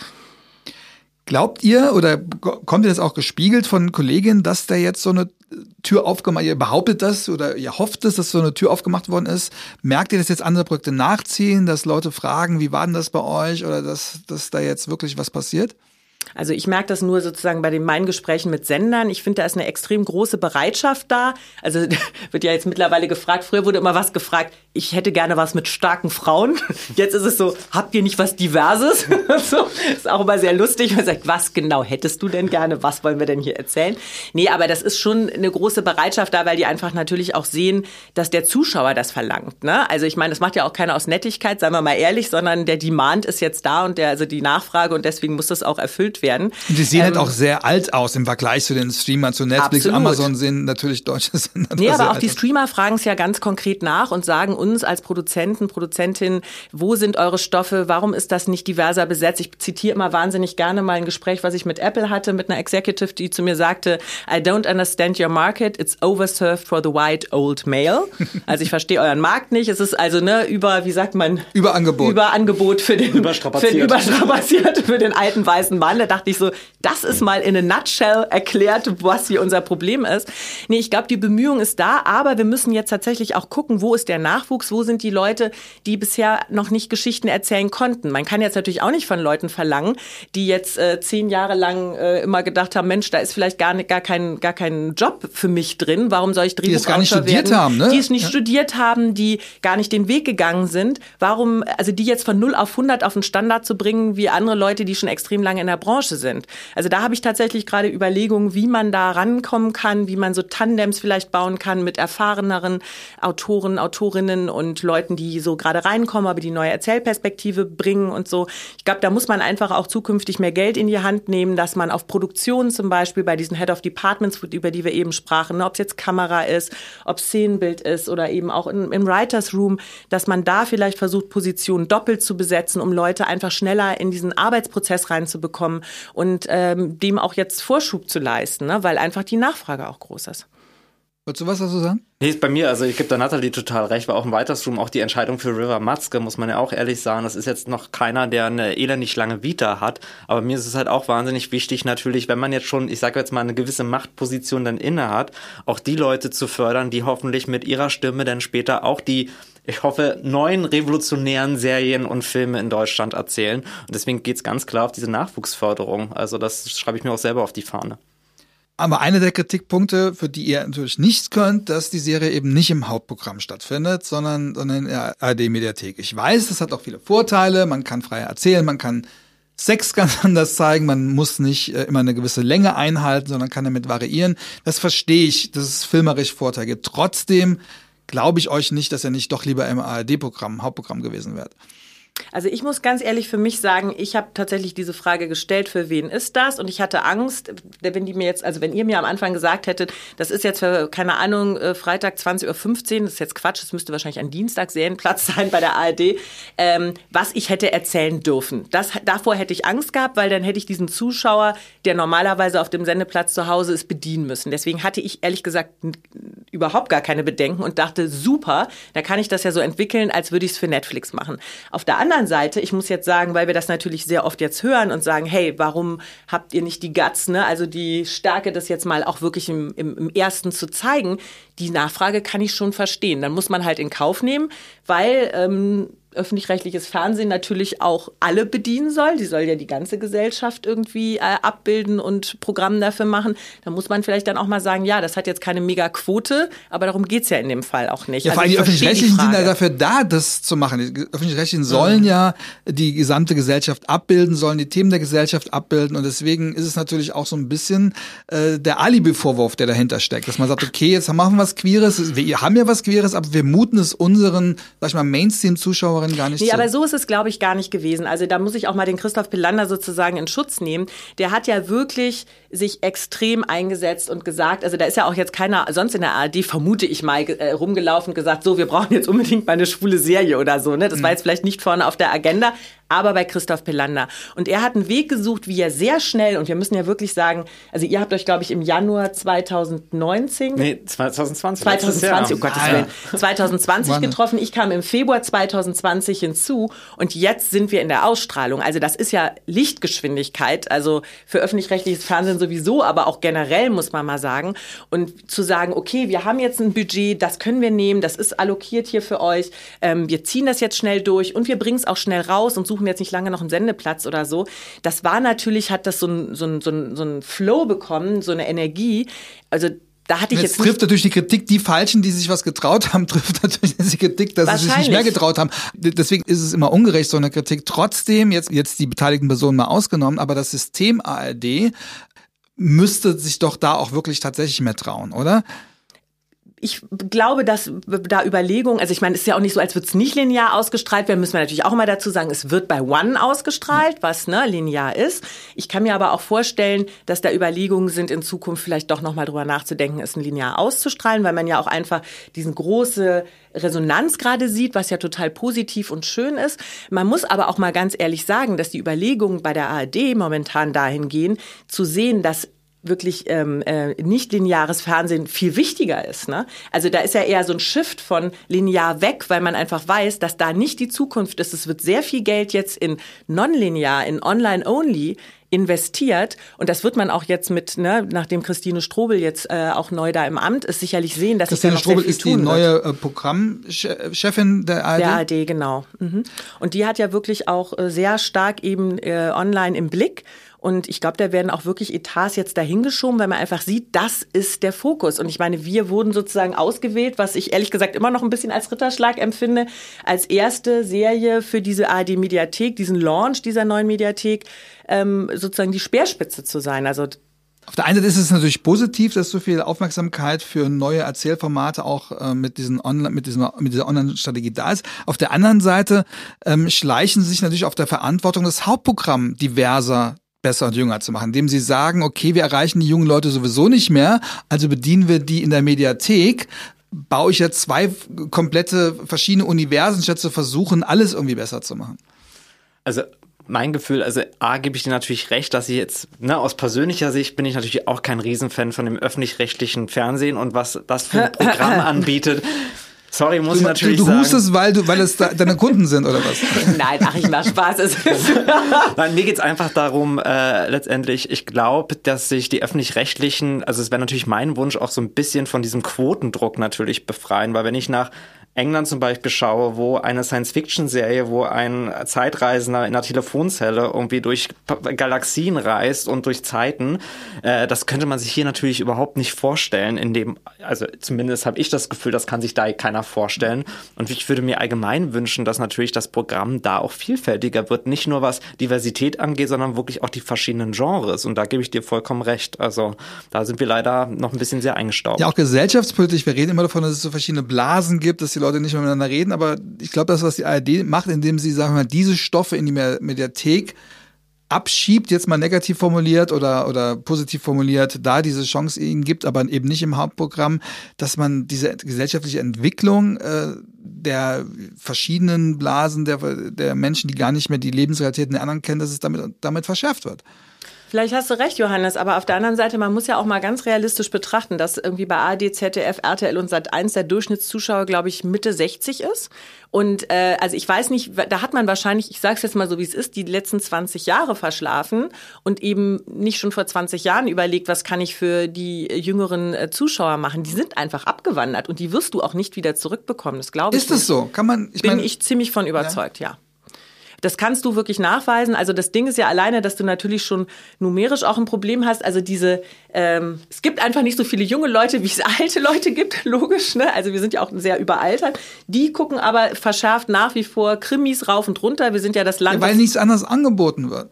Glaubt ihr oder kommt ihr das auch gespiegelt von Kolleginnen, dass da jetzt so eine Tür aufgemacht, ihr behauptet das oder ihr hofft es, dass so eine Tür aufgemacht worden ist? Merkt ihr, dass jetzt andere Projekte nachziehen, dass Leute fragen, wie war denn das bei euch oder dass, dass da jetzt wirklich was passiert? Also ich merke das nur sozusagen bei den meinen Gesprächen mit Sendern. Ich finde, da ist eine extrem große Bereitschaft da. Also wird ja jetzt mittlerweile gefragt, früher wurde immer was gefragt, ich hätte gerne was mit starken Frauen. Jetzt ist es so, habt ihr nicht was Diverses? so, ist auch immer sehr lustig. Man sagt, was genau hättest du denn gerne? Was wollen wir denn hier erzählen? Nee, aber das ist schon eine große Bereitschaft da, weil die einfach natürlich auch sehen, dass der Zuschauer das verlangt. Ne? Also ich meine, das macht ja auch keiner aus Nettigkeit, seien wir mal ehrlich, sondern der Demand ist jetzt da und der, also die Nachfrage und deswegen muss das auch erfüllt werden. Und die sehen halt ähm, halt auch sehr alt aus im Vergleich zu den Streamern, zu Netflix, absolut. Amazon sehen natürlich deutsche Sender. Nee, aber auch die Streamer fragen es ja ganz konkret nach und sagen uns als Produzenten, Produzentinnen, wo sind eure Stoffe, warum ist das nicht diverser besetzt? Ich zitiere immer wahnsinnig gerne mal ein Gespräch, was ich mit Apple hatte, mit einer Executive, die zu mir sagte, I don't understand your market, it's overserved for the white old male. Also ich verstehe euren Markt nicht, es ist also ne, über, wie sagt man? Überangebot. Überangebot für den, für den überstrapaziert, für den alten weißen Mann. Da dachte ich so, das ist mal in a nutshell erklärt, was hier unser Problem ist. Nee, ich glaube, die Bemühung ist da, aber wir müssen jetzt tatsächlich auch gucken, wo ist der Nachwuchs, wo sind die Leute, die bisher noch nicht Geschichten erzählen konnten. Man kann jetzt natürlich auch nicht von Leuten verlangen, die jetzt äh, zehn Jahre lang äh, immer gedacht haben, Mensch, da ist vielleicht gar, nicht, gar, kein, gar kein Job für mich drin. Warum soll ich Drehbuchautor Die es gar nicht studiert haben, ne? Die es nicht ja. studiert haben, die gar nicht den Weg gegangen sind. Warum, also die jetzt von 0 auf 100 auf den Standard zu bringen, wie andere Leute, die schon extrem lange in der Branche sind. Also da habe ich tatsächlich gerade Überlegungen, wie man da rankommen kann, wie man so Tandems vielleicht bauen kann mit erfahreneren Autoren, Autorinnen und Leuten, die so gerade reinkommen, aber die neue Erzählperspektive bringen und so. Ich glaube, da muss man einfach auch zukünftig mehr Geld in die Hand nehmen, dass man auf Produktion zum Beispiel bei diesen Head of Departments, über die wir eben sprachen, ne, ob es jetzt Kamera ist, ob Szenenbild ist oder eben auch in, im Writers Room, dass man da vielleicht versucht, Positionen doppelt zu besetzen, um Leute einfach schneller in diesen Arbeitsprozess reinzubekommen und ähm, dem auch jetzt Vorschub zu leisten, ne, weil einfach die Nachfrage auch groß ist. Wolltest du was dazu sagen? Nee, ist bei mir, also ich gebe da Natalie total recht, war auch im Weiterstroom auch die Entscheidung für River Matzke, muss man ja auch ehrlich sagen. Das ist jetzt noch keiner, der eine elendig lange Vita hat. Aber mir ist es halt auch wahnsinnig wichtig, natürlich, wenn man jetzt schon, ich sage jetzt mal, eine gewisse Machtposition dann inne hat, auch die Leute zu fördern, die hoffentlich mit ihrer Stimme dann später auch die ich hoffe, neuen revolutionären Serien und Filme in Deutschland erzählen. Und deswegen geht's ganz klar auf diese Nachwuchsförderung. Also das schreibe ich mir auch selber auf die Fahne. Aber einer der Kritikpunkte, für die ihr natürlich nichts könnt, dass die Serie eben nicht im Hauptprogramm stattfindet, sondern, sondern in der ARD-Mediathek. Ich weiß, das hat auch viele Vorteile. Man kann freier erzählen, man kann Sex ganz anders zeigen. Man muss nicht äh, immer eine gewisse Länge einhalten, sondern kann damit variieren. Das verstehe ich, dass es filmerisch Vorteile gibt. Trotzdem glaube ich euch nicht, dass er nicht doch lieber im ARD-Programm, Hauptprogramm gewesen wäre. Also ich muss ganz ehrlich für mich sagen, ich habe tatsächlich diese Frage gestellt, für wen ist das? Und ich hatte Angst, wenn die mir jetzt, also wenn ihr mir am Anfang gesagt hättet, das ist jetzt für, keine Ahnung, äh, Freitag 20.15 Uhr, das ist jetzt Quatsch, das müsste wahrscheinlich ein Dienstag Serienplatz sein bei der ARD, ähm, was ich hätte erzählen dürfen. Das, davor hätte ich Angst gehabt, weil dann hätte ich diesen Zuschauer, der normalerweise auf dem Sendeplatz zu Hause ist, bedienen müssen. Deswegen hatte ich ehrlich gesagt überhaupt gar keine Bedenken und dachte, super, da kann ich das ja so entwickeln, als würde ich es für Netflix machen. Auf der anderen Seite, ich muss jetzt sagen, weil wir das natürlich sehr oft jetzt hören und sagen, hey, warum habt ihr nicht die Guts, ne? also die Stärke, das jetzt mal auch wirklich im, im, im ersten zu zeigen, die Nachfrage kann ich schon verstehen. Dann muss man halt in Kauf nehmen, weil ähm, öffentlich-rechtliches Fernsehen natürlich auch alle bedienen soll. Die soll ja die ganze Gesellschaft irgendwie äh, abbilden und Programm dafür machen. Da muss man vielleicht dann auch mal sagen, ja, das hat jetzt keine Mega-Quote, aber darum geht's ja in dem Fall auch nicht. Ja, vor allem also die Öffentlich-Rechtlichen sind ja dafür da, das zu machen. Die Öffentlich-Rechtlichen sollen mhm. ja die gesamte Gesellschaft abbilden, sollen die Themen der Gesellschaft abbilden und deswegen ist es natürlich auch so ein bisschen äh, der Alibi-Vorwurf, der dahinter steckt, dass man sagt, okay, jetzt machen wir was Queeres, wir haben ja was Queeres, aber wir muten es unseren, sag ich mal, Mainstream-Zuschauerinnen Zuschauerin gar nicht Nee, so. aber so ist es, glaube ich, gar nicht gewesen. Also da muss ich auch mal den Christoph Pilander sozusagen in Schutz nehmen. Der hat ja wirklich sich extrem eingesetzt und gesagt, also da ist ja auch jetzt keiner sonst in der ARD, vermute ich mal, äh, rumgelaufen und gesagt, so, wir brauchen jetzt unbedingt mal eine schwule Serie oder so. Ne? Das mhm. war jetzt vielleicht nicht vorne auf der Agenda, aber bei Christoph Pelander. Und er hat einen Weg gesucht, wie er sehr schnell, und wir müssen ja wirklich sagen, also ihr habt euch, glaube ich, im Januar 2019. Nee, 2020. 2020, oh Gottes ah, Willen. 2020 getroffen. Ich kam im Februar 2020 hinzu und jetzt sind wir in der Ausstrahlung. Also das ist ja Lichtgeschwindigkeit, also für öffentlich-rechtliches Fernsehen sowieso, aber auch generell muss man mal sagen. Und zu sagen, okay, wir haben jetzt ein Budget, das können wir nehmen, das ist allokiert hier für euch, ähm, wir ziehen das jetzt schnell durch und wir bringen es auch schnell raus und suchen suchen jetzt nicht lange noch einen Sendeplatz oder so. Das war natürlich, hat das so ein, so ein, so ein, so ein Flow bekommen, so eine Energie. Also da hatte ich jetzt, jetzt trifft natürlich die Kritik die Falschen, die sich was getraut haben, trifft natürlich die Kritik, dass sie sich nicht mehr getraut haben. Deswegen ist es immer ungerecht, so eine Kritik. Trotzdem, jetzt, jetzt die beteiligten Personen mal ausgenommen, aber das System ARD müsste sich doch da auch wirklich tatsächlich mehr trauen, oder? Ich glaube, dass da Überlegungen, also ich meine, es ist ja auch nicht so, als würde es nicht linear ausgestrahlt werden, müssen wir natürlich auch immer dazu sagen, es wird bei One ausgestrahlt, was ne, linear ist. Ich kann mir aber auch vorstellen, dass da Überlegungen sind, in Zukunft vielleicht doch nochmal drüber nachzudenken, es linear auszustrahlen, weil man ja auch einfach diesen große Resonanz gerade sieht, was ja total positiv und schön ist. Man muss aber auch mal ganz ehrlich sagen, dass die Überlegungen bei der ARD momentan dahin gehen, zu sehen, dass wirklich ähm, äh, nicht lineares Fernsehen viel wichtiger ist. Ne? Also da ist ja eher so ein Shift von linear weg, weil man einfach weiß, dass da nicht die Zukunft ist. Es wird sehr viel Geld jetzt in nonlinear, in online-only investiert und das wird man auch jetzt mit, ne, nachdem Christine Strobel jetzt äh, auch neu da im Amt ist, sicherlich sehen, dass Christine sich da noch Strobel ist die neue äh, Programmchefin der ARD. Der ARD, genau. Mhm. Und die hat ja wirklich auch äh, sehr stark eben äh, online im Blick und ich glaube, da werden auch wirklich Etats jetzt dahingeschoben, weil man einfach sieht, das ist der Fokus. Und ich meine, wir wurden sozusagen ausgewählt, was ich ehrlich gesagt immer noch ein bisschen als Ritterschlag empfinde, als erste Serie für diese ARD-Mediathek, diesen Launch dieser neuen Mediathek, ähm, sozusagen die Speerspitze zu sein. Also auf der einen Seite ist es natürlich positiv, dass so viel Aufmerksamkeit für neue Erzählformate auch äh, mit, diesen Online, mit, diesen, mit dieser Online-Strategie da ist. Auf der anderen Seite ähm, schleichen sie sich natürlich auf der Verantwortung das Hauptprogramm diverser besser und jünger zu machen, indem sie sagen, okay, wir erreichen die jungen Leute sowieso nicht mehr, also bedienen wir die in der Mediathek, baue ich jetzt zwei komplette verschiedene Universen, statt zu versuchen, alles irgendwie besser zu machen. Also mein Gefühl, also A, gebe ich dir natürlich recht, dass ich jetzt, ne, aus persönlicher Sicht bin ich natürlich auch kein Riesenfan von dem öffentlich-rechtlichen Fernsehen und was das für ein Programm anbietet. Sorry, muss du, ich natürlich du, du sagen. Du hustest, weil, du, weil es da, deine Kunden sind, oder was? Nein, ach, ich mach Spaß. Nein, mir geht's einfach darum, äh, letztendlich, ich glaube, dass sich die Öffentlich-Rechtlichen, also es wäre natürlich mein Wunsch, auch so ein bisschen von diesem Quotendruck natürlich befreien, weil wenn ich nach England zum Beispiel schaue, wo eine Science-Fiction-Serie, wo ein Zeitreisender in einer Telefonzelle irgendwie durch Galaxien reist und durch Zeiten, äh, das könnte man sich hier natürlich überhaupt nicht vorstellen. In dem, also zumindest habe ich das Gefühl, das kann sich da keiner vorstellen. Und ich würde mir allgemein wünschen, dass natürlich das Programm da auch vielfältiger wird, nicht nur was Diversität angeht, sondern wirklich auch die verschiedenen Genres. Und da gebe ich dir vollkommen recht. Also da sind wir leider noch ein bisschen sehr eingestaubt. Ja, auch gesellschaftspolitisch. Wir reden immer davon, dass es so verschiedene Blasen gibt, dass die Leute Leute nicht mehr miteinander reden, aber ich glaube, das, was die ARD macht, indem sie, sagen wir mal, diese Stoffe in die Mediathek abschiebt, jetzt mal negativ formuliert oder, oder positiv formuliert, da diese Chance ihnen gibt, aber eben nicht im Hauptprogramm, dass man diese gesellschaftliche Entwicklung äh, der verschiedenen Blasen der, der Menschen, die gar nicht mehr die Lebensrealitäten der anderen kennen, dass es damit, damit verschärft wird. Vielleicht hast du recht, Johannes, aber auf der anderen Seite, man muss ja auch mal ganz realistisch betrachten, dass irgendwie bei ARD, ZDF, RTL und Sat1 der Durchschnittszuschauer, glaube ich, Mitte 60 ist. Und äh, also ich weiß nicht, da hat man wahrscheinlich, ich sage es jetzt mal so, wie es ist, die letzten 20 Jahre verschlafen und eben nicht schon vor 20 Jahren überlegt, was kann ich für die jüngeren äh, Zuschauer machen. Die sind einfach abgewandert und die wirst du auch nicht wieder zurückbekommen. Das glaube ich. Ist das so? Kann man? Ich Bin mein, ich ziemlich von überzeugt, ja. ja. Das kannst du wirklich nachweisen. Also das Ding ist ja alleine, dass du natürlich schon numerisch auch ein Problem hast. Also diese, ähm, es gibt einfach nicht so viele junge Leute, wie es alte Leute gibt, logisch. Ne? Also wir sind ja auch sehr überaltert. Die gucken aber verschärft nach wie vor Krimis rauf und runter. Wir sind ja das Land. Ja, weil nichts anderes angeboten wird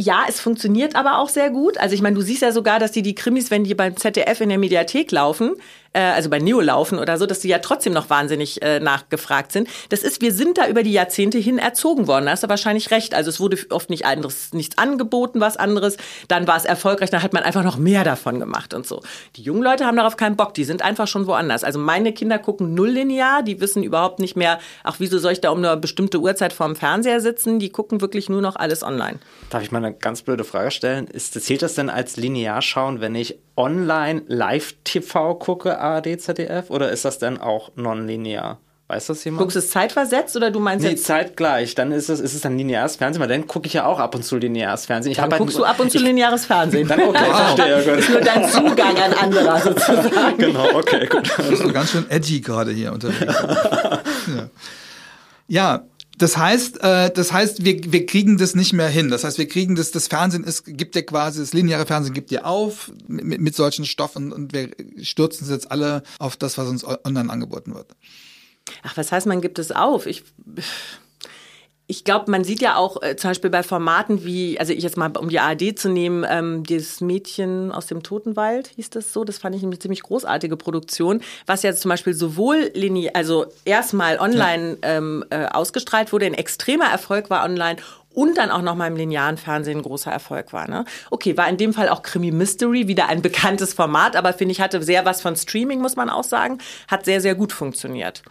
ja, es funktioniert aber auch sehr gut. Also ich meine, du siehst ja sogar, dass die die Krimis, wenn die beim ZDF in der Mediathek laufen, äh, also bei Neo laufen oder so, dass die ja trotzdem noch wahnsinnig äh, nachgefragt sind. Das ist, wir sind da über die Jahrzehnte hin erzogen worden. Da hast du wahrscheinlich recht. Also es wurde oft nicht anderes, nichts angeboten, was anderes. Dann war es erfolgreich, dann hat man einfach noch mehr davon gemacht und so. Die jungen Leute haben darauf keinen Bock. Die sind einfach schon woanders. Also meine Kinder gucken null linear. Die wissen überhaupt nicht mehr, ach, wieso soll ich da um eine bestimmte Uhrzeit vorm Fernseher sitzen? Die gucken wirklich nur noch alles online. Darf ich mal eine ganz blöde Frage stellen? Ist, zählt das denn als linear schauen, wenn ich online Live-TV gucke, ARD, ZDF, oder ist das denn auch nonlinear? Weiß das jemand? Guckst du es zeitversetzt oder du meinst nee, jetzt? zeitgleich. Dann ist es, ist es dann lineares Fernsehen, weil dann gucke ich ja auch ab und zu lineares Fernsehen. Ich dann halt guckst halt, du ab und zu lineares Fernsehen. Dann okay, wow. verstehe. Gut. Das ist nur dein Zugang an anderer sozusagen. Genau, okay, gut. Du bist ganz schön edgy gerade hier unterwegs. ja. ja, das heißt, äh, das heißt, wir, wir kriegen das nicht mehr hin. Das heißt, wir kriegen das, das Fernsehen ist, gibt ja quasi, das lineare Fernsehen gibt ja auf mit, mit solchen Stoffen und wir stürzen es jetzt alle auf das, was uns online angeboten wird. Ach, was heißt, man gibt es auf? Ich ich glaube, man sieht ja auch äh, zum Beispiel bei Formaten wie, also ich jetzt mal, um die ARD zu nehmen, ähm, dieses Mädchen aus dem Totenwald, hieß das so, das fand ich eine ziemlich großartige Produktion, was ja zum Beispiel sowohl linear, also erstmal online ja. ähm, äh, ausgestrahlt wurde, ein extremer Erfolg war online und dann auch noch mal im linearen Fernsehen ein großer Erfolg war. Ne? Okay, war in dem Fall auch Krimi Mystery, wieder ein bekanntes Format, aber finde ich, hatte sehr was von Streaming, muss man auch sagen, hat sehr, sehr gut funktioniert.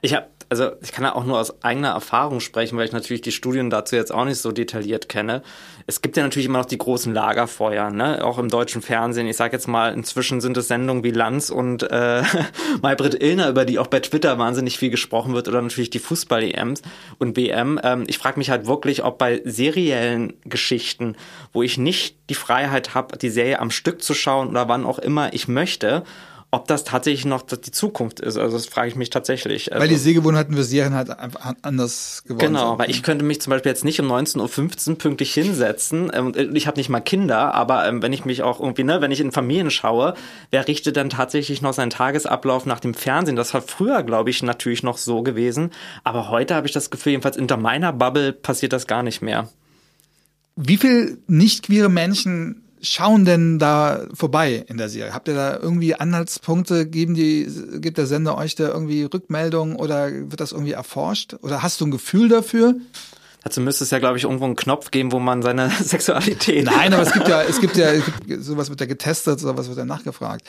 Ich habe also ich kann ja auch nur aus eigener Erfahrung sprechen, weil ich natürlich die Studien dazu jetzt auch nicht so detailliert kenne. Es gibt ja natürlich immer noch die großen Lagerfeuer, ne? auch im deutschen Fernsehen. Ich sage jetzt mal, inzwischen sind es Sendungen wie Lanz und äh, Maybrit Illner, über die auch bei Twitter wahnsinnig viel gesprochen wird, oder natürlich die Fußball-EMs und BM. Ähm, ich frage mich halt wirklich, ob bei seriellen Geschichten, wo ich nicht die Freiheit habe, die Serie am Stück zu schauen oder wann auch immer ich möchte, ob das tatsächlich noch die Zukunft ist. Also das frage ich mich tatsächlich. Also, weil die Sehgewohnheiten für Serien halt einfach anders geworden genau, sind. Genau, weil ich könnte mich zum Beispiel jetzt nicht um 19.15 Uhr pünktlich hinsetzen ähm, ich habe nicht mal Kinder, aber ähm, wenn ich mich auch irgendwie, ne, wenn ich in Familien schaue, wer richtet dann tatsächlich noch seinen Tagesablauf nach dem Fernsehen? Das war früher, glaube ich, natürlich noch so gewesen, aber heute habe ich das Gefühl, jedenfalls unter meiner Bubble passiert das gar nicht mehr. Wie viel nicht queere Menschen schauen denn da vorbei in der Serie? Habt ihr da irgendwie Anhaltspunkte? Geben die, gibt der Sender euch da irgendwie Rückmeldungen oder wird das irgendwie erforscht? Oder hast du ein Gefühl dafür? Dazu müsste es ja, glaube ich, irgendwo einen Knopf geben, wo man seine Sexualität. Nein, aber es gibt ja, es gibt ja, sowas wird ja getestet, sowas wird ja nachgefragt.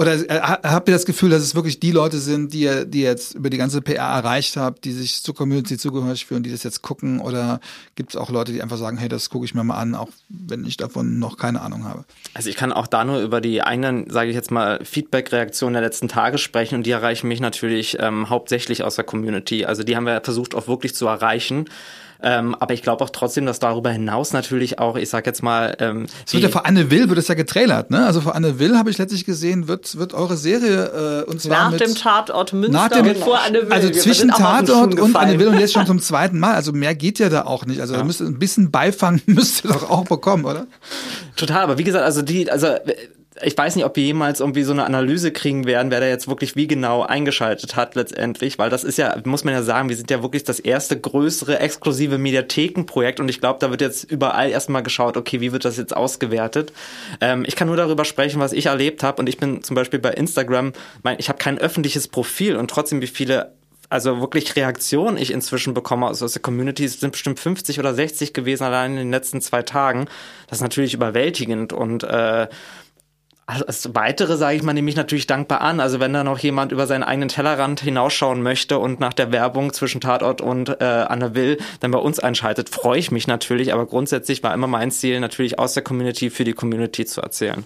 Oder äh, habt ihr das Gefühl, dass es wirklich die Leute sind, die ihr, die jetzt über die ganze PR erreicht habt, die sich zur Community zugehörig fühlen, die das jetzt gucken? Oder gibt es auch Leute, die einfach sagen, hey, das gucke ich mir mal an, auch wenn ich davon noch keine Ahnung habe? Also ich kann auch da nur über die eigenen, sage ich jetzt mal, Feedback-Reaktionen der letzten Tage sprechen und die erreichen mich natürlich ähm, hauptsächlich aus der Community. Also die haben wir versucht auch wirklich zu erreichen. Ähm, aber ich glaube auch trotzdem, dass darüber hinaus natürlich auch, ich sag jetzt mal. Ähm, es wird ja vor Anne Will, wird es ja getrailert, ne? Also vor Anne Will habe ich letztlich gesehen, wird, wird eure Serie äh, und zwar. Nach mit, dem Tatort Münster nach dem, vor Anne Will. Also zwischen Tatort und Anne Will und jetzt schon zum zweiten Mal. Also mehr geht ja da auch nicht. Also ja. müsst, ein bisschen Beifang müsst ihr doch auch bekommen, oder? Total, aber wie gesagt, also die, also ich weiß nicht, ob wir jemals irgendwie so eine Analyse kriegen werden, wer da jetzt wirklich wie genau eingeschaltet hat letztendlich, weil das ist ja, muss man ja sagen, wir sind ja wirklich das erste größere exklusive Mediathekenprojekt und ich glaube, da wird jetzt überall erstmal geschaut, okay, wie wird das jetzt ausgewertet? Ähm, ich kann nur darüber sprechen, was ich erlebt habe und ich bin zum Beispiel bei Instagram, mein, ich habe kein öffentliches Profil und trotzdem wie viele also wirklich Reaktionen ich inzwischen bekomme aus, aus der Community, es sind bestimmt 50 oder 60 gewesen allein in den letzten zwei Tagen. Das ist natürlich überwältigend und äh, als weitere sage ich mal, nehme ich natürlich dankbar an. Also wenn da noch jemand über seinen eigenen Tellerrand hinausschauen möchte und nach der Werbung zwischen Tatort und äh, Anne Will dann bei uns einschaltet, freue ich mich natürlich. Aber grundsätzlich war immer mein Ziel, natürlich aus der Community für die Community zu erzählen.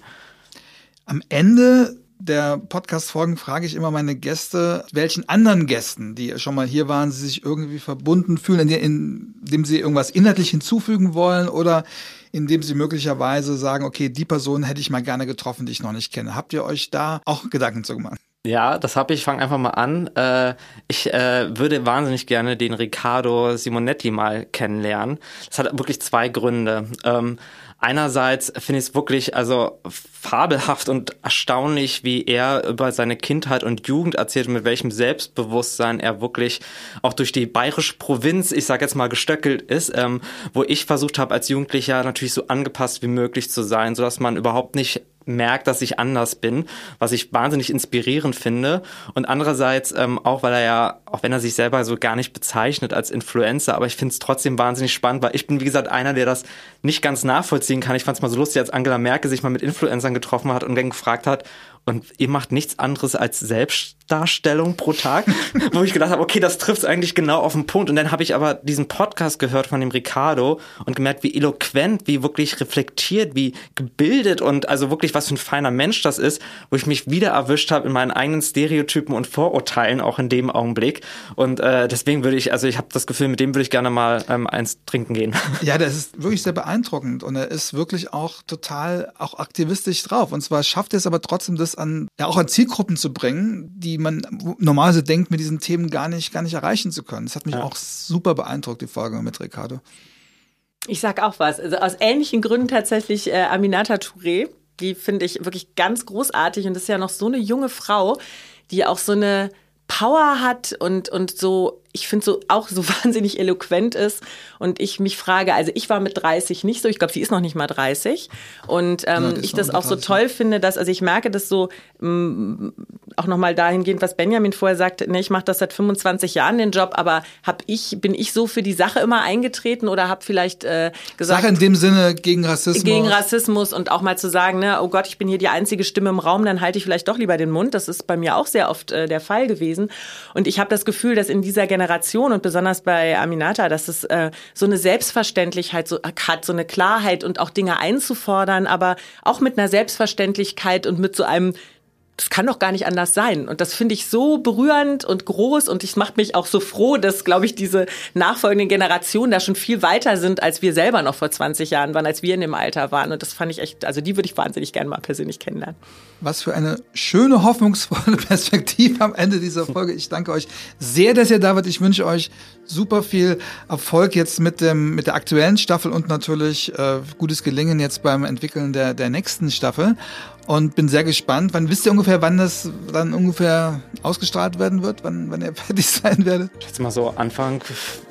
Am Ende der Podcast-Folgen frage ich immer meine Gäste, welchen anderen Gästen, die schon mal hier waren, sie sich irgendwie verbunden fühlen, indem sie irgendwas inhaltlich hinzufügen wollen oder indem sie möglicherweise sagen, okay, die Person hätte ich mal gerne getroffen, die ich noch nicht kenne. Habt ihr euch da auch Gedanken zu gemacht? Ja, das habe ich. Fange einfach mal an. Äh, ich äh, würde wahnsinnig gerne den Riccardo Simonetti mal kennenlernen. Das hat wirklich zwei Gründe. Ähm, einerseits finde ich es wirklich also fabelhaft und erstaunlich, wie er über seine Kindheit und Jugend erzählt, mit welchem Selbstbewusstsein er wirklich auch durch die bayerische Provinz, ich sage jetzt mal, gestöckelt ist, ähm, wo ich versucht habe als Jugendlicher natürlich so angepasst wie möglich zu sein, so dass man überhaupt nicht merkt, dass ich anders bin, was ich wahnsinnig inspirierend finde. Und andererseits ähm, auch, weil er ja, auch wenn er sich selber so gar nicht bezeichnet als Influencer, aber ich finde es trotzdem wahnsinnig spannend, weil ich bin, wie gesagt, einer, der das nicht ganz nachvollziehen kann. Ich fand es mal so lustig, als Angela Merkel sich mal mit Influencern getroffen hat und dann gefragt hat, und ihr macht nichts anderes als Selbstdarstellung pro Tag, wo ich gedacht habe, okay, das trifft eigentlich genau auf den Punkt. Und dann habe ich aber diesen Podcast gehört von dem Ricardo und gemerkt, wie eloquent, wie wirklich reflektiert, wie gebildet und also wirklich was für ein feiner Mensch das ist, wo ich mich wieder erwischt habe in meinen eigenen Stereotypen und Vorurteilen auch in dem Augenblick. Und äh, deswegen würde ich, also ich habe das Gefühl, mit dem würde ich gerne mal ähm, eins trinken gehen. Ja, das ist wirklich sehr beeindruckend und er ist wirklich auch total auch aktivistisch drauf. Und zwar schafft er es aber trotzdem, das an, ja, auch an Zielgruppen zu bringen, die man normalerweise denkt, mit diesen Themen gar nicht, gar nicht erreichen zu können. Das hat mich ja. auch super beeindruckt, die Folge mit Ricardo. Ich sag auch was. Also aus ähnlichen Gründen tatsächlich äh, Aminata Touré. Die finde ich wirklich ganz großartig und das ist ja noch so eine junge Frau, die auch so eine Power hat und, und so ich finde so auch so wahnsinnig eloquent ist und ich mich frage, also ich war mit 30 nicht so, ich glaube, sie ist noch nicht mal 30 und ähm, ja, ich das auch so toll finde, dass also ich merke das so ähm, auch noch mal dahingehend, was Benjamin vorher sagte, ne, ich mache das seit 25 Jahren den Job, aber hab ich bin ich so für die Sache immer eingetreten oder habe vielleicht äh, gesagt Sache in dem Sinne gegen Rassismus. Gegen Rassismus und auch mal zu sagen, ne, oh Gott, ich bin hier die einzige Stimme im Raum, dann halte ich vielleicht doch lieber den Mund. Das ist bei mir auch sehr oft äh, der Fall gewesen. Und ich habe das Gefühl, dass in dieser Generation Generation und besonders bei Aminata, dass es äh, so eine Selbstverständlichkeit so, hat, so eine Klarheit und auch Dinge einzufordern, aber auch mit einer Selbstverständlichkeit und mit so einem das kann doch gar nicht anders sein. Und das finde ich so berührend und groß und ich macht mich auch so froh, dass, glaube ich, diese nachfolgenden Generationen da schon viel weiter sind, als wir selber noch vor 20 Jahren waren, als wir in dem Alter waren. Und das fand ich echt, also die würde ich wahnsinnig gerne mal persönlich kennenlernen. Was für eine schöne, hoffnungsvolle Perspektive am Ende dieser Folge. Ich danke euch sehr, dass ihr da wart. Ich wünsche euch super viel Erfolg jetzt mit dem, mit der aktuellen Staffel und natürlich äh, gutes Gelingen jetzt beim Entwickeln der, der nächsten Staffel und bin sehr gespannt. Wann wisst ihr ungefähr, wann das dann ungefähr ausgestrahlt werden wird, wann, wann ihr fertig sein werdet? Jetzt mal so Anfang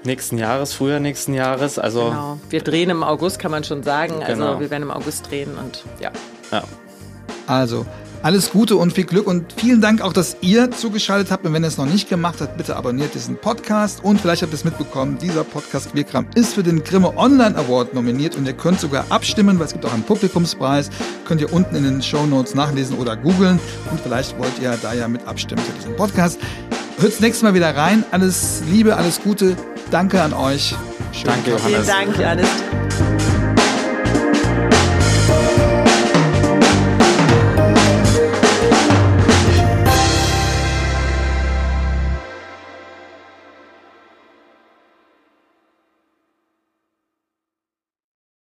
nächsten Jahres, Frühjahr nächsten Jahres. Also genau. Wir drehen im August, kann man schon sagen. Also genau. Also wir werden im August drehen und ja. Ja. Also alles Gute und viel Glück und vielen Dank auch, dass ihr zugeschaltet habt. Und wenn ihr es noch nicht gemacht habt, bitte abonniert diesen Podcast. Und vielleicht habt ihr es mitbekommen, dieser Podcast Queerkram ist für den Grimme Online Award nominiert und ihr könnt sogar abstimmen, weil es gibt auch einen Publikumspreis. Könnt ihr unten in den Show Notes nachlesen oder googeln. Und vielleicht wollt ihr da ja mit abstimmen für diesen Podcast. Hört's nächstes Mal wieder rein. Alles Liebe, alles Gute. Danke an euch. Schön Danke, Johannes. Vielen Dank, Johannes.